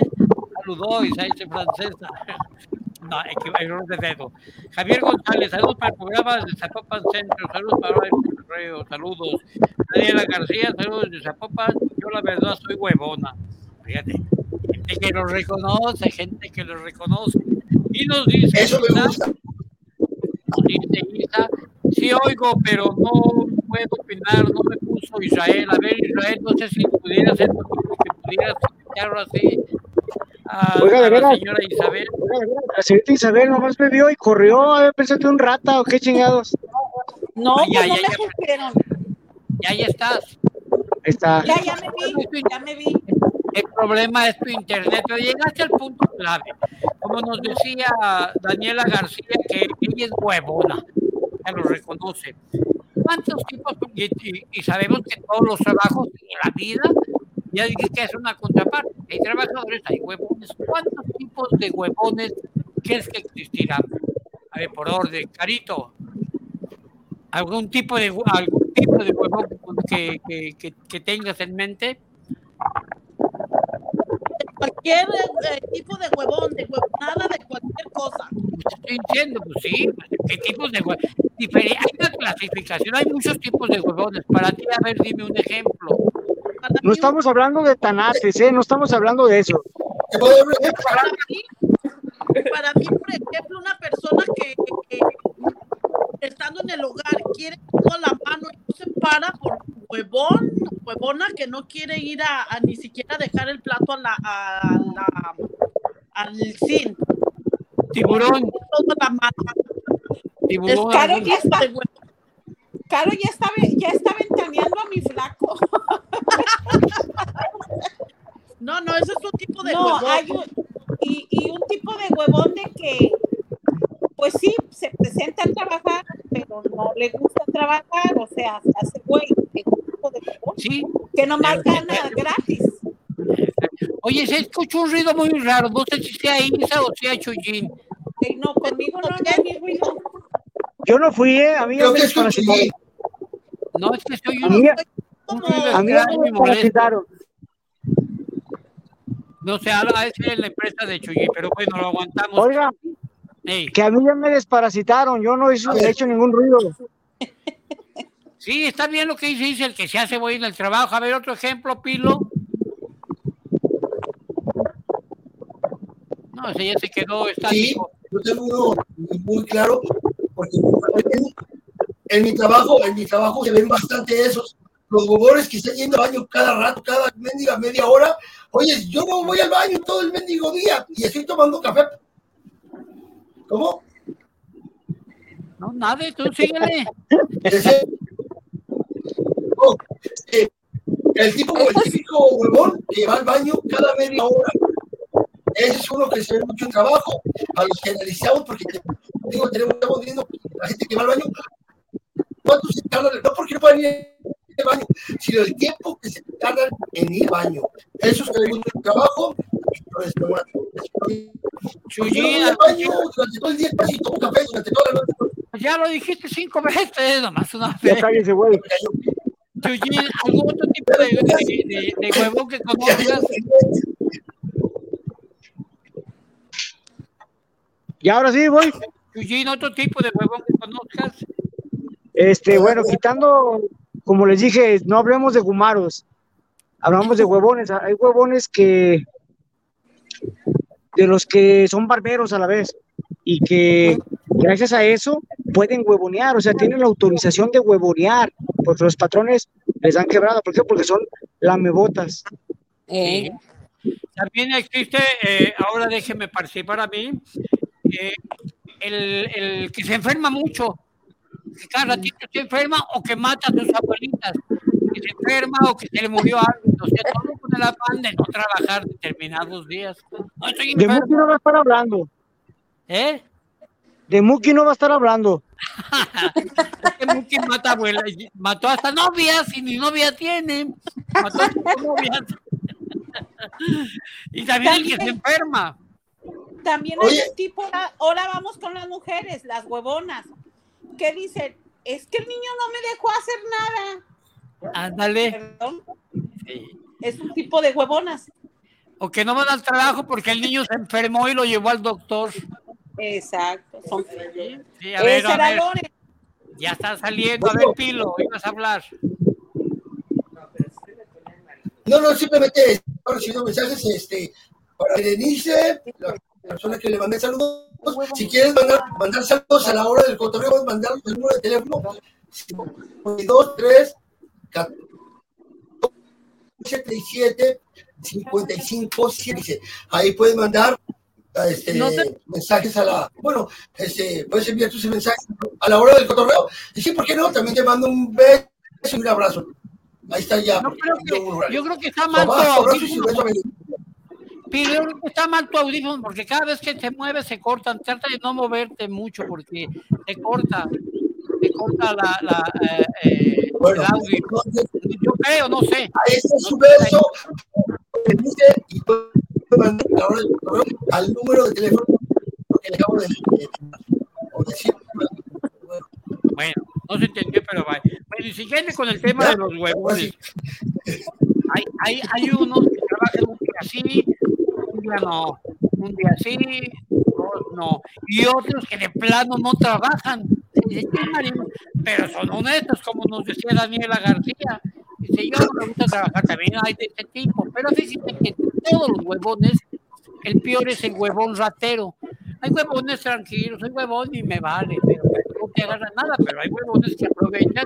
Saludos, ahí dice francesa. No, error de dedo. Javier González, saludos para el programa desde Zapopan Centro, saludos para el cotorreo, saludos. Daniela García, saludos desde Zapopan, yo la verdad soy huevona. Fíjate, gente que lo reconoce, gente que lo reconoce. Y nos dice, Eso me gusta. nos dice Isa, sí oigo, pero no puedo opinar, no me puso Israel. A ver, Israel, no sé si pudieras ser posible que pudieras comentarlo así a, Oiga, de a la veras. señora Isabel. La señorita Isabel nomás me vio y corrió, a ver, pensé que un rata o qué chingados. No, pues ya, no ya, me ya. supieron. Ya, ya estás. Ahí está. Ya, ya me vi, ya me vi. El problema es tu internet, pero llegaste al punto clave. Como nos decía Daniela García, que ella es huevona, ya lo reconoce. ¿Cuántos tipos? Y, y- sabemos que todos los trabajos de la vida, ya dije que es una contraparte. Hay trabajadores, hay huevones. ¿Cuántos tipos de huevones crees que existirán? A ver, por orden, Carito. ¿Algún tipo de, algún tipo de huevón que, que, que, que tengas en mente? Cualquier eh, tipo de huevón, de huevonada, de cualquier cosa. Estoy diciendo, pues sí, ¿qué tipos de huevón? Hay una clasificación, hay muchos tipos de huevones. Para ti, a ver, dime un ejemplo. No estamos hablando de tanates, ¿eh? No estamos hablando de eso. Para mí, para mí, por ejemplo, una persona que, que- que estando en el hogar quiere toda la mano y no se para por huevón, huevona que no quiere ir a, a ni siquiera dejar el plato a la, a la al zinc. Tiburón. Tiburón. Caro algún ya está. Caro ya está, ya está ventaneando a mi flaco. No, no, ese es un tipo de no, huevón. hay un, y, y un tipo de huevón de que, pues sí, se presenta a trabajar, pero no le gusta trabajar, o sea, se hace güey. De huevón Sí. que nomás Pero- gana gratis. Oye, se escuchó un ruido muy raro. No sé si sea Isa o sea Chuyín. Ey, no, conmigo no hay ni ruido. Yo no fui, ¿eh? A mí Creo me desparasitaron. No, es que soy A un, mí, un ruido a mí me desparasitaron. No sé, ahora es en la empresa de Chuyín, pero bueno, lo aguantamos. Oiga, Ey, que a mí ya me desparasitaron. Yo no hice- he hecho ningún ruido. Sí, está bien lo que dice, dice el que se hace güey en el trabajo. A ver, otro ejemplo, Pilo. No, ese ya se quedó Sí, estático. yo tengo uno muy claro, porque en mi trabajo, en mi trabajo se ven bastante esos, los huevones que están yendo al baño cada rato, cada mendiga media hora. Oye, yo no voy al baño todo el mendigo día y estoy tomando café. ¿Cómo? No, nada, tú síguele. Eh, el tipo, el típico huevón que va al baño cada media hora. Ese es uno que se ve mucho trabajo. A los que analizamos, porque digo, tenemos, estamos viendo la gente que va al baño. ¿Cuánto se tardan? No porque no puedan ir al baño, sino el tiempo que se tardan en ir al baño. Eso es que ve mucho trabajo. Entonces, al baño durante todo el día, café durante toda la noche. Ya lo dijiste cinco veces, nomás una Ya vez. cállese, güey. Chuyín, ¿algún otro tipo de, de, de- de huevón que conozcas? Y ahora sí, voy. Chuyín, otro tipo de huevón que conozcas. Este, bueno, quitando, como les dije, no hablemos de gumaros, hablamos de huevones. Hay huevones que, de los que son barberos a la vez y que gracias a eso pueden huevonear, o sea, tienen la autorización de huevonear, porque los patrones les han quebrado. ¿Por qué? Porque son lamebotas. Sí. También existe, eh, ahora déjeme participar a mí, eh, el, el que se enferma mucho, que cada ratito se enferma o que mata a sus abuelitas, que se enferma o que se le murió algo, o sea, todo con el afán de no trabajar determinados días. No estoy De Muki no va a estar hablando. ¿eh? De Muki no va a estar hablando. Muki mata abuela, mató hasta novias y ni novia tiene, mató a sus novias. y también el que se enferma. También hay un tipo, ahora- ahora vamos con las mujeres, las huevonas, que dicen, es que el niño no me dejó hacer nada. Ándale. Perdón. Es un tipo de huevonas. O que no van al trabajo porque el niño se enfermó y lo llevó al doctor. Exacto. Son... Sí, a ver, a era ver. Lore. Ya está saliendo. A ver, Pilo, ibas a hablar. No, no, simplemente he recibido mensajes este, para Berenice, la persona que le mandé saludos. Si quieres mandar, mandar saludos a la hora del cotorreo, mandar el número de teléfono 2, 3, 77 55 7. Ahí puedes mandar este, No te- mensajes a la. Bueno, este, puedes enviar tus mensajes a la hora del cotorreo. Y sí, ¿por qué no? También te mando un beso y un abrazo. Ahí está ya. Yo creo que, yo creo que está mal tu Tomás, audífono. yo creo que está mal tu audífono porque cada vez que te mueves se cortan. Trata de no moverte mucho porque te corta. Te corta la, la, eh, eh, el audio. Yo creo, no sé. Ahí está su beso. Y al número de teléfono que le acabo de, decir. Bueno, No se entendió, pero va. Bueno, y siguiente con el tema de los huevones. Hay, hay, hay unos que trabajan un día sí, un día no, un día sí, dos no. Y otros que de plano no trabajan. Pero son honestos, como nos decía Daniela García. Dice, yo no me gusta trabajar también, hay de este tipo. Pero fíjense que todos los huevones, el peor es el huevón ratero. Hay huevones tranquilos, hay huevón y me vale, pero no te agarran nada, pero hay huevones que aprovechan,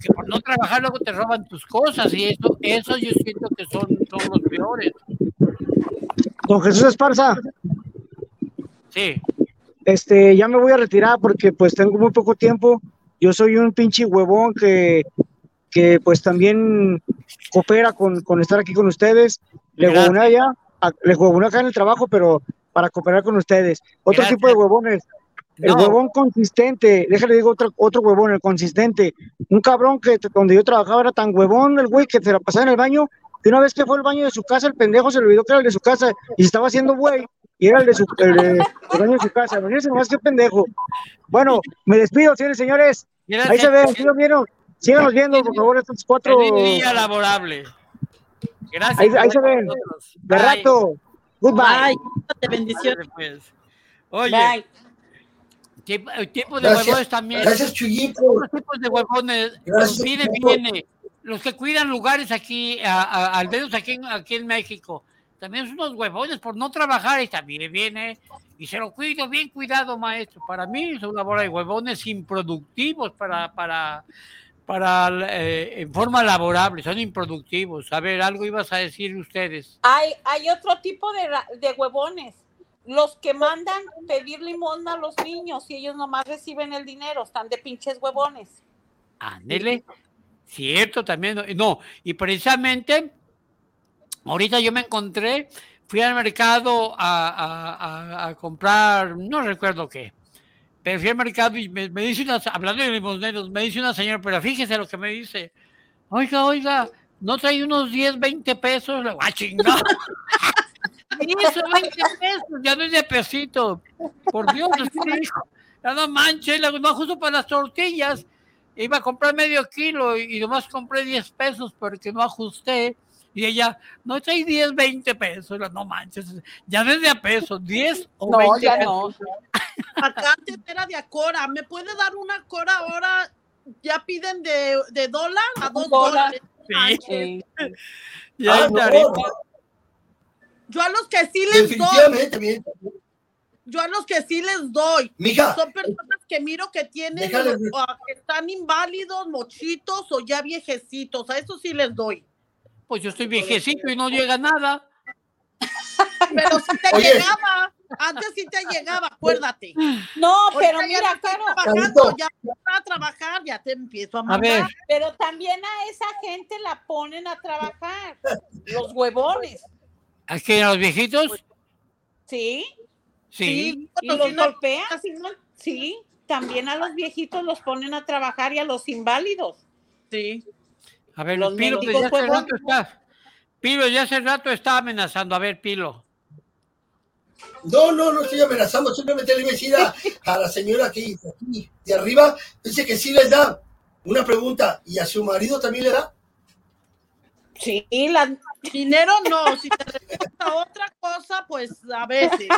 que por no trabajar luego te roban tus cosas y eso, eso yo siento que son, son los peores. Don Jesús Esparza, Sí. este, ya me voy a retirar porque pues tengo muy poco tiempo. Yo soy un pinche huevón que, que pues también coopera con, con estar aquí con ustedes. Le huevoneo allá, le huevoneo acá en el trabajo, pero para cooperar con ustedes. Otro Gracias. tipo de huevones. El No. huevón consistente, déjale digo otro, otro huevón, el consistente. Un cabrón que donde yo trabajaba era tan huevón el güey que se la pasaba en el baño, que una vez que fue al baño de su casa, el pendejo se le olvidó que era el de su casa y estaba haciendo güey y era el de su el, de- el baño de su casa. Venirse nomás que pendejo. Bueno, me despido, señores y señores. Ahí se ven, sí los vieron. Síganos viendo, por favor, estos cuatro. Feliz día laborable. Gracias. Ahí, ahí se ven. De rato. Goodbye. Bye. Bendiciones. Pues. Oye, Bye. el tipo de Gracias. huevones también. Gracias, Otros tipos de huevones, Gracias, los viene, viene. Los que cuidan lugares aquí, a- a- al menos aquí en, aquí en México, también son unos huevones por no trabajar y también viene y se lo cuido bien cuidado, maestro. Para mí es una bola de huevones improductivos para, para, para eh, en forma laborable, son improductivos. A ver, algo ibas a decir ustedes. Hay, hay otro tipo de, de huevones. Los que mandan pedir limosna a los niños y ellos nomás reciben el dinero, están de pinches huevones. Ándele. Cierto, también. No, y precisamente, ahorita yo me encontré, fui al mercado a, a- a- a comprar, no recuerdo qué, pero fui al mercado y me, me dice una, hablando de limosneros, me dice una señora, pero fíjese lo que me dice. Oiga, oiga, ¿no trae unos 10, 20 pesos? Le digo, ¡Ah, chingada! Eso, 20 pesos, ya no es de pesito. Por Dios, este hijo, ya no manches, le digo, no justo para las tortillas. Iba a comprar medio kilo y nomás compré 10 pesos porque no ajusté. Y ella, no trae 10, 20 pesos. No manches, ya no es de a pesos, 10 o No, 20 ya pesos. Acá antes era de a Cora. ¿Me puede dar una Cora ahora? Ya piden de, de dólar a dos dólar. dólares. Sí. Ya Ah, no. Yo a los que sí les doy, yo a los que sí les doy. Mija, Son personas que miro que tienen, Déjale- o a que están inválidos, mochitos o ya viejecitos. A eso sí les doy. Pues yo estoy viejecito y no llega nada. Pero sí te Oye. llegaba. Antes sí te llegaba, acuérdate. No, pero mira, Caro, trabajando, ya a trabajar, ya te empiezo a A mandar. ver, pero también a esa gente la ponen a trabajar. Los huevones, aquí a los viejitos, ¿sí? sí. Y los golpean, ¿sí? no? Sí, también a los viejitos los ponen a trabajar y a los inválidos. Sí. A ver, Los Pilo, desde hace rato está. Pilo, ya hace rato está amenazando. A ver, Pilo. no, no, no estoy amenazando, simplemente le iba a decir a, a la señora que aquí de arriba, dice que sí les da. Una pregunta, ¿y a su marido también le da? Sí, la, Dinero no, si te refieres a otra cosa, pues a veces.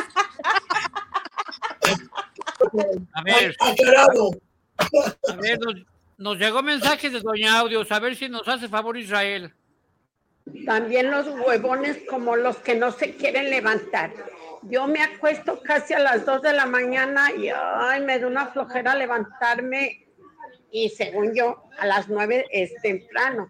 A ver, Aclarado. a ver, nos, nos llegó mensaje de Doña Audios. A ver si nos hace favor Israel. También los huevones como los que no se quieren levantar. Yo me acuesto casi a las 2 de la mañana y ay, me da una flojera levantarme y según yo a las 9 es temprano.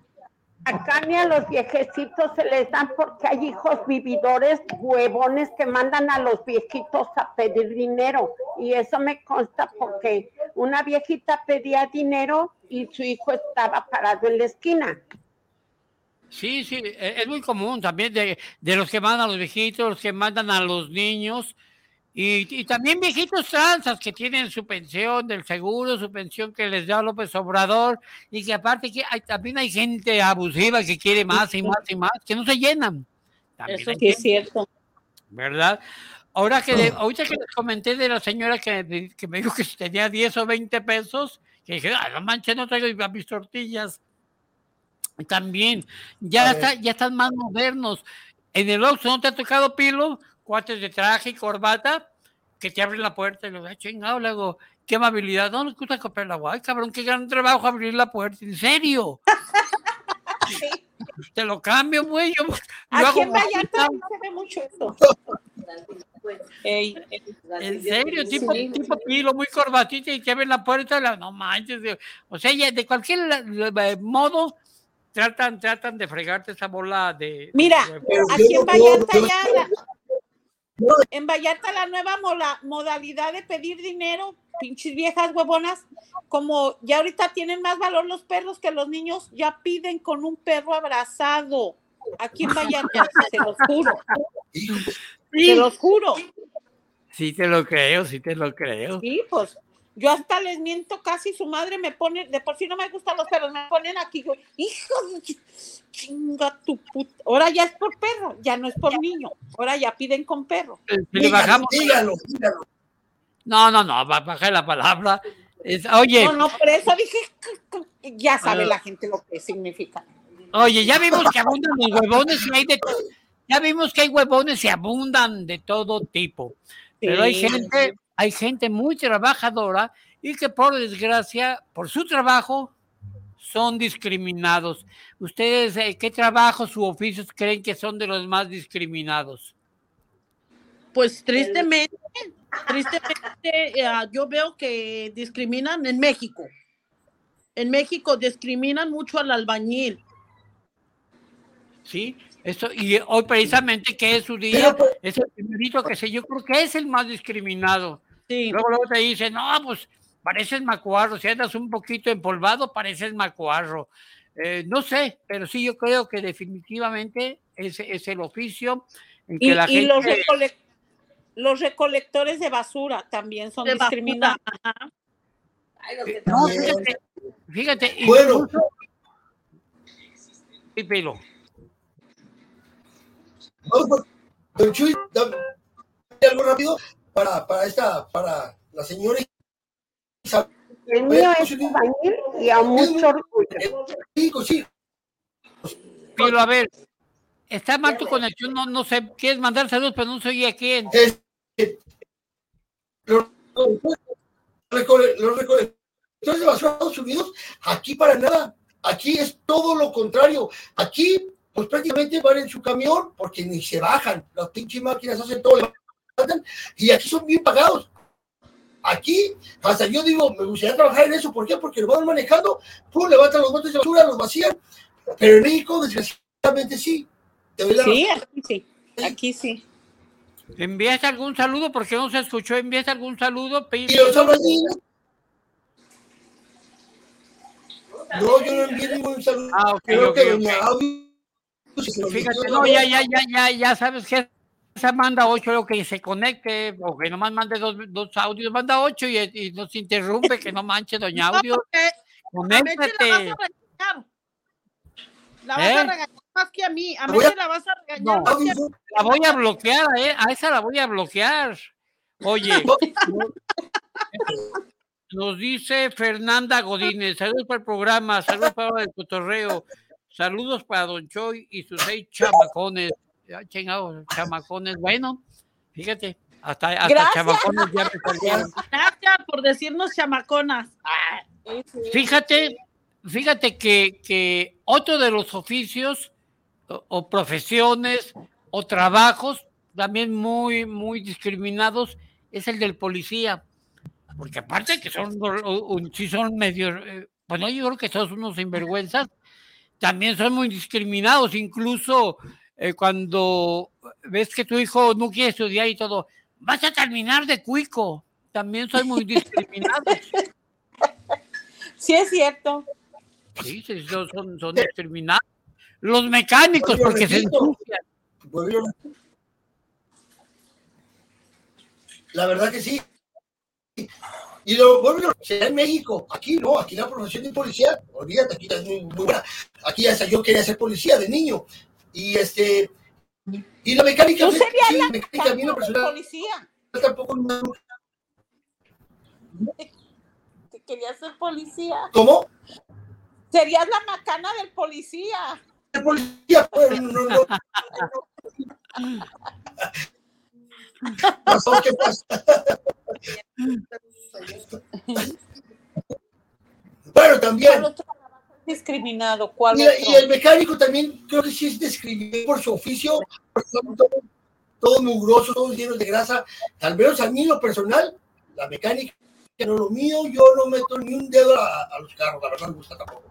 Acá ni a los viejecitos se les dan porque hay hijos vividores huevones que mandan a los viejitos a pedir dinero. Y eso me consta porque una viejita pedía dinero y su hijo estaba parado en la esquina. Sí, sí, e- es muy común también de, de los que mandan a los viejitos, los que mandan a los niños. Y, y también viejitos transas que tienen su pensión del seguro, su pensión que les da López Obrador, y que aparte que hay, también hay gente abusiva que quiere más y más y más, que no se llenan. También eso sí es gente, cierto. ¿Verdad? Ahora que de- ahorita que les comenté de la señora que, me- que me dijo que tenía 10 o 20 pesos, Que dije, ah, no manches, no traigo mis tortillas. También, ya, está, ya están más modernos. En el Oxxo no te ha tocado pilo, cuates de traje y corbata, que te abren la puerta y lo da chingado, luego, qué amabilidad, no les gusta comprar el agua, ay cabrón, qué gran trabajo abrir la puerta, en serio. Te lo cambio, güey. Yo, yo Aquí en Vallarta no se ve mucho eso. En serio, tipo, Sí. tipo pilo, muy corbatita y te abren la puerta, la- no manches. o sea, ya de cualquier modo, tratan, tratan de fregarte esa bola de. Mira, de- aquí en Vallarta ya, la- en Vallarta la nueva mola- modalidad de pedir dinero, pinches viejas huevonas, como ya ahorita tienen más valor los perros que los niños, ya piden con un perro abrazado. Aquí en Vallarta, se los juro. Se los juro. Sí, te lo creo, sí te lo creo. Sí, pues yo hasta les miento casi, su madre me pone, de por sí no me gustan los perros, me ponen aquí, yo, hijo de ch- chinga tu puta. Ahora ya es por perro, ya no es por niño, ahora ya piden con perro. Si le bajamos. No, no, no, ba- baja la palabra. Es- oye, No, no, por eso dije, ya sabe Ah. la gente lo que significa. oye, ya vimos que abundan los huevones y hay de Ya vimos que hay huevones y abundan de todo tipo. Pero hay gente, hay gente muy trabajadora y que por desgracia, por su trabajo, son discriminados. ¿Ustedes eh, qué trabajos u oficios creen que son de los más discriminados? Pues tristemente, tristemente, eh, yo veo que discriminan en México. En México discriminan mucho al albañil. ¿Sí? Eso, y hoy precisamente que es su día, es el primerito que sé, yo creo que es el más discriminado. Luego, luego te dicen, no, pues pareces macuarro, si andas un poquito empolvado, pareces macuarro. Eh, no sé, pero sí yo creo que definitivamente es, es el oficio en que Y, la y gente... los, recole- los recolectores de basura también son De basura, discriminados. No, fíjate, fíjate, Bueno. incluso- Sí, Pilo. Vamos, pues, don Chuy, dame algo rápido para, para esta, para la señora Isabel. El mío es albañil y a mucho orgullo. Sí. Pilo, a ver, está mal tu conexión, no, no sé, quieres mandar saludos, pero no soy a quién. Los, recole- los recolectores de basura de Estados Unidos, aquí para nada. Aquí es todo lo contrario. Aquí, pues prácticamente van en su camión porque ni se bajan. Las pinches máquinas hacen todo. Y aquí son bien pagados. Aquí, hasta yo digo, me gustaría trabajar en eso. ¿Por qué? Porque lo van manejando, pum, levantan los botes de basura, los vacían. Pero en México, desgraciadamente, sí. Sí, aquí sí. Aquí sí. ¿Envías algún saludo? Porque no se escuchó. ¿Envías algún saludo? Y los albañiles. No, yo no envié ningún saludo. Ah, ok, Creo que ok. doña Audio Fíjate, no, ya, ya, ya, ya, ya sabes que manda ocho, lo que se conecte, o que nomás mande dos, dos audios, manda ocho y, y nos interrumpe, que no manche, doña Audio. A Meche la vas Conéctate. a regañar. La vas ¿Eh? a regañar más que a mí. A Meche la vas a regañar No, más que a mí. la voy a bloquear, ¿eh? A esa la voy a bloquear. Oye, nos dice Fernanda Godínez, saludos para el programa, saludos para el cotorreo, saludos para Don Choy y sus seis chamacones. Chingados, chamacones. Bueno, fíjate, hasta, hasta Gracias. chamacones ya me salieron. Gracias por decirnos chamaconas. Ah, Fíjate, fíjate que, que otro de los oficios o, o profesiones o trabajos también muy, muy discriminados es el del policía. Porque aparte que son, sí son medio, eh, bueno, yo creo que son unos sinvergüenzas, también son muy discriminados, incluso eh, cuando ves que tu hijo no quiere estudiar y todo, vas a terminar de cuico, también son muy discriminados. Sí, es cierto. Sí, sí, son, son, son discriminados. Los mecánicos, porque se ensucian. Vuelvo a- La verdad que sí. Y lo vuelvo a será en México. Aquí no, aquí la profesión de policía, olvídate, aquí es muy, muy buena. Aquí hasta yo quería ser policía de niño. Y este. Y la mecánica. Tú serías sí, la mecánica a mí lo personal policía. tampoco me- querías ser policía. ¿Cómo? Serías la macana del policía. El policía, pues, no, no, no. Pasó, ¿qué pasa? Bueno, también. Discriminado? ¿Cuál Y, el mecánico también creo que sí es discriminado por su oficio, porque son todo, todo mugroso, todos llenos de grasa. Al menos a mí, en lo personal, la mecánica es lo mío, yo no meto ni un dedo a, a los carros, la verdad no me gusta tampoco.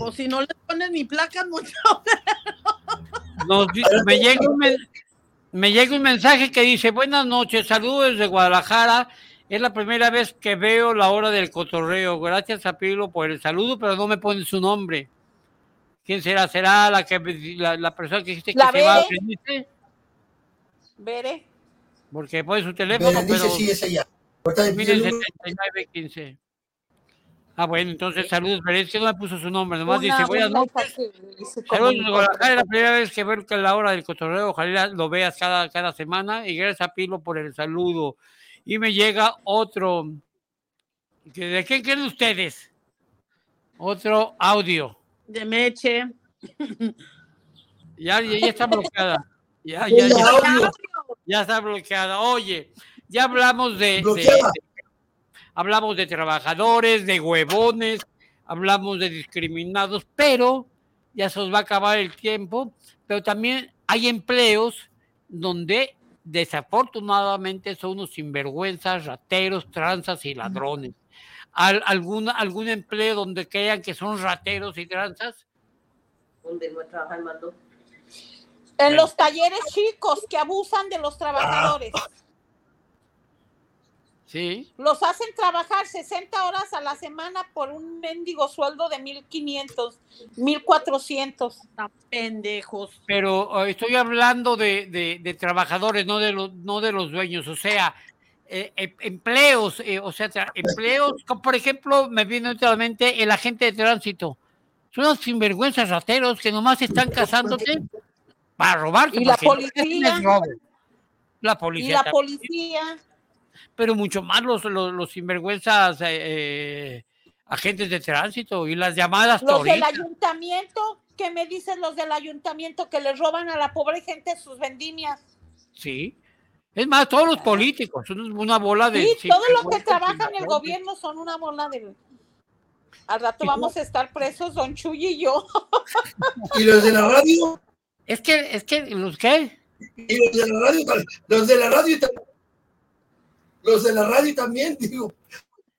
O si no le pones ni placa, mucho. Nos me, llega un me llega un mensaje que dice, buenas noches, saludos desde Guadalajara. Es la primera vez que veo la hora del cotorreo. Gracias a Pilo por el saludo, pero no me pone su nombre. ¿Quién será? ¿Será la que la, la persona que dijiste que La se va a. Berenice? Veré. Porque pone su teléfono, Berenice pero sí es ella. 7915. Ah, bueno, entonces saludos, pero es que no me puso su nombre, nomás Una- dice, buenas noches. Saludos desde Guadalajara, es la primera vez que veo que la hora del cotorreo, ojalá lo veas cada, cada semana y gracias a Pilo por el saludo. Y me llega otro, que- ¿de quién creen ustedes? Otro audio. De Meche. Ya, ya, ya está bloqueada. Ya, ya, ya, ya está bloqueada. Oye, ya hablamos de, de- hablamos de trabajadores, de huevones, hablamos de discriminados, pero ya se os va a acabar el tiempo. Pero también hay empleos donde desafortunadamente son unos sinvergüenzas, rateros, tranzas y ladrones. ¿Al- algún, ¿Algún empleo donde crean que son rateros y tranzas? Donde no trabaja el mando. En los talleres chicos que abusan de los trabajadores. Sí. Los hacen trabajar 60 horas a la semana por un mendigo sueldo de 1500, 1400. Pendejos. Pero eh, estoy hablando de, de- de trabajadores, no de los, no de los dueños, o sea, eh, em- empleos, eh, o sea, empleos, como por ejemplo, me viene a la mente el agente de tránsito. Son unos sinvergüenzas rateros que nomás están cazándote para robarte. Y la policía. La Y la también, policía, pero mucho más los, los, los sinvergüenzas eh, eh, agentes de tránsito y las llamadas los del ayuntamiento, ¿qué me dicen los del ayuntamiento que les roban a la pobre gente sus vendimias? Sí. Es más, todos los políticos, son una bola de. Sí, todos los que trabajan en el gobierno son una bola de... Al rato ¿Y vamos a estar presos, don Chuy y yo. Y los de la radio, Es que, es que, ¿los qué? y los de la radio, los de la radio también. Los de la radio también, digo.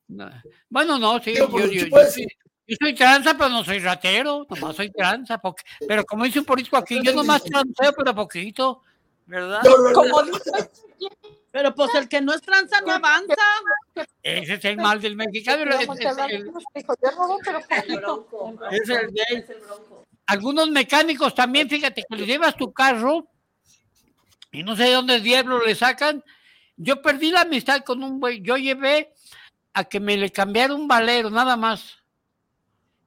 No. Bueno, no, sí, Digo, yo, yo- yo yo soy tranza, pero no soy ratero, nomás soy tranza, porque, pero como dice un político aquí, yo nomás transeo, pero poquito, ¿verdad? No, no, no. Como dice, Pero pues el que no es tranza no avanza. Ese es el mal del mexicano. es- es- el-. Es el de-. Algunos mecánicos también, fíjate, que le llevas tu carro y no sé de dónde diablo le sacan. Yo perdí la amistad con un güey. Yo llevé a que me le cambiara un valero, nada más.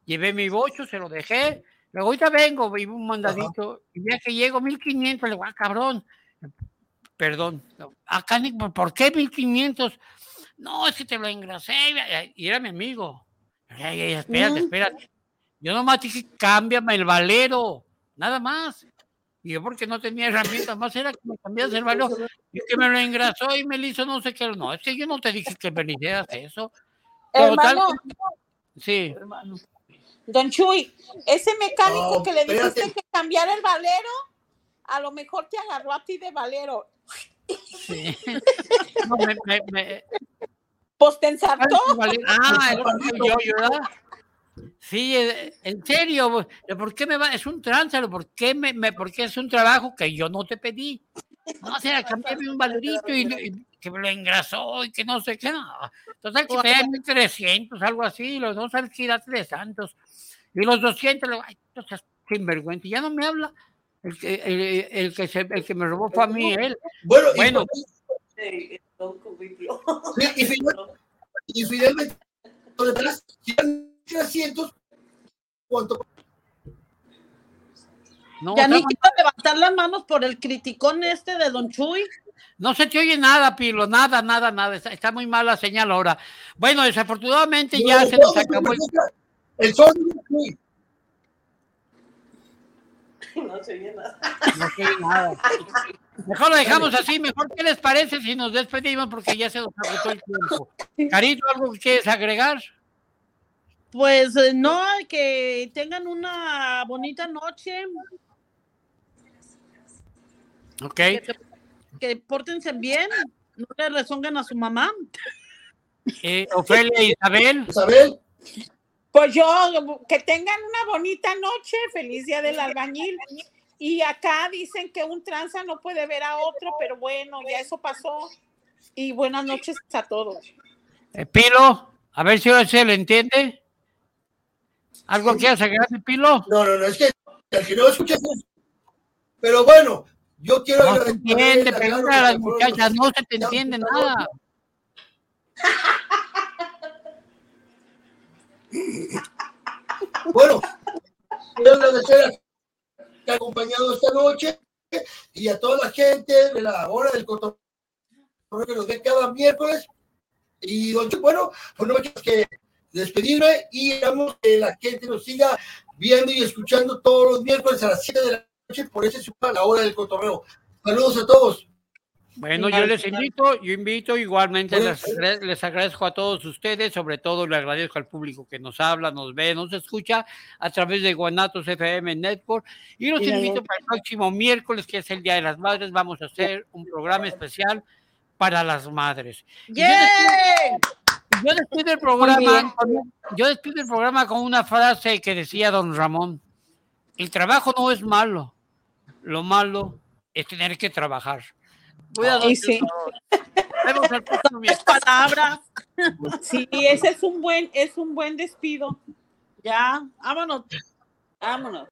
Llevé mi bocho, se lo dejé. Luego ahorita vengo, vi un mandadito. Y ya que llego, 1500, le digo, ah, cabrón. Perdón. Acá, ni- ¿por- ¿por qué 1500? No, es que te lo engrasé. Y era mi amigo. Ay, espérate, espérate. Yo nomás dije, cámbiame el valero, nada más. Y yo porque no tenía herramientas más, era que me cambias el valero. Y que me lo engrasó y me lo hizo no sé qué. No, es que yo no te dije que me hicieras eso. Hermano, sí. don Chuy, ese mecánico que le dijiste espérate. que cambiara el valero, a lo mejor te agarró a ti de valero. sí. No, me, me, me- Pues te ensartó. Ah, el soy yo, ¿verdad? Sí, eh, en serio, ¿por qué me va? Es un tránsito, ¿por qué, me, me- por qué es un trabajo que yo no te pedí? No, será cambiarme un valerito y, y que me lo engrasó y que no sé qué. No. Total, que te dan 1300, algo así, los dos alquila 300. Y los 200, le digo, ay, sinvergüenza, ya no me habla. El que, el, el que, se- el que me robó fue a mí, él. Bueno, y- Bueno, y, final- y finalmente, por detrás, 300, ¿cuánto? no, Ya ni quiero levantar las manos por el criticón este de Don Chuy. No se te oye nada, Pilo, nada, nada, nada. Está, está muy mala señal ahora. Bueno, desafortunadamente ya No, se nos no, acabó el... El sol. No se oye nada. No se oye nada. Mejor lo dejamos así, mejor qué les parece si nos despedimos porque ya se nos agotó el tiempo. Carito, ¿algo que quieres agregar? Pues eh, no, que tengan una bonita noche, Ok. que, que pórtense bien, no le rezonguen a su mamá. Eh, Ofelia e Isabel. Isabel. Pues yo, que tengan una bonita noche, feliz día del albañil. Y acá dicen que un tranza no puede ver a otro, pero bueno, ya eso pasó. Y buenas noches a todos. Eh, Pilo, a ver si ahora se le entiende. ¿Algo quieres agregar, Pilo? No, no, no, es que el que no escucha. Pero bueno, yo quiero No se entiende, a pregúntale Claro a las que muchachas, no se te entiende nada. Bueno, quiero agradecer a que ha acompañado esta noche y a toda la gente de la hora del cotorreo que nos ve cada miércoles. Y bueno, pues no que despedirme y esperamos que la gente nos siga viendo y escuchando todos los miércoles a las 7 de la noche por ese su- la hora del cotorreo. Saludos a todos. Bueno, yo les invito, yo invito, igualmente les, agra- les agradezco a todos ustedes, sobre todo le agradezco al público que nos habla, nos ve, nos escucha a través de Guanatos FM Network y los invito para el próximo miércoles, que es el Día de las Madres, vamos a hacer un programa especial para las madres. Y yo despido- el programa, con- yo despido el programa con una frase que decía don Ramón. El trabajo no es malo, lo malo es tener que trabajar. Ay, sí. a próximo miércoles. Palabras. Sí, ese es un buen, es un buen despido. Ya, vámonos. Vámonos.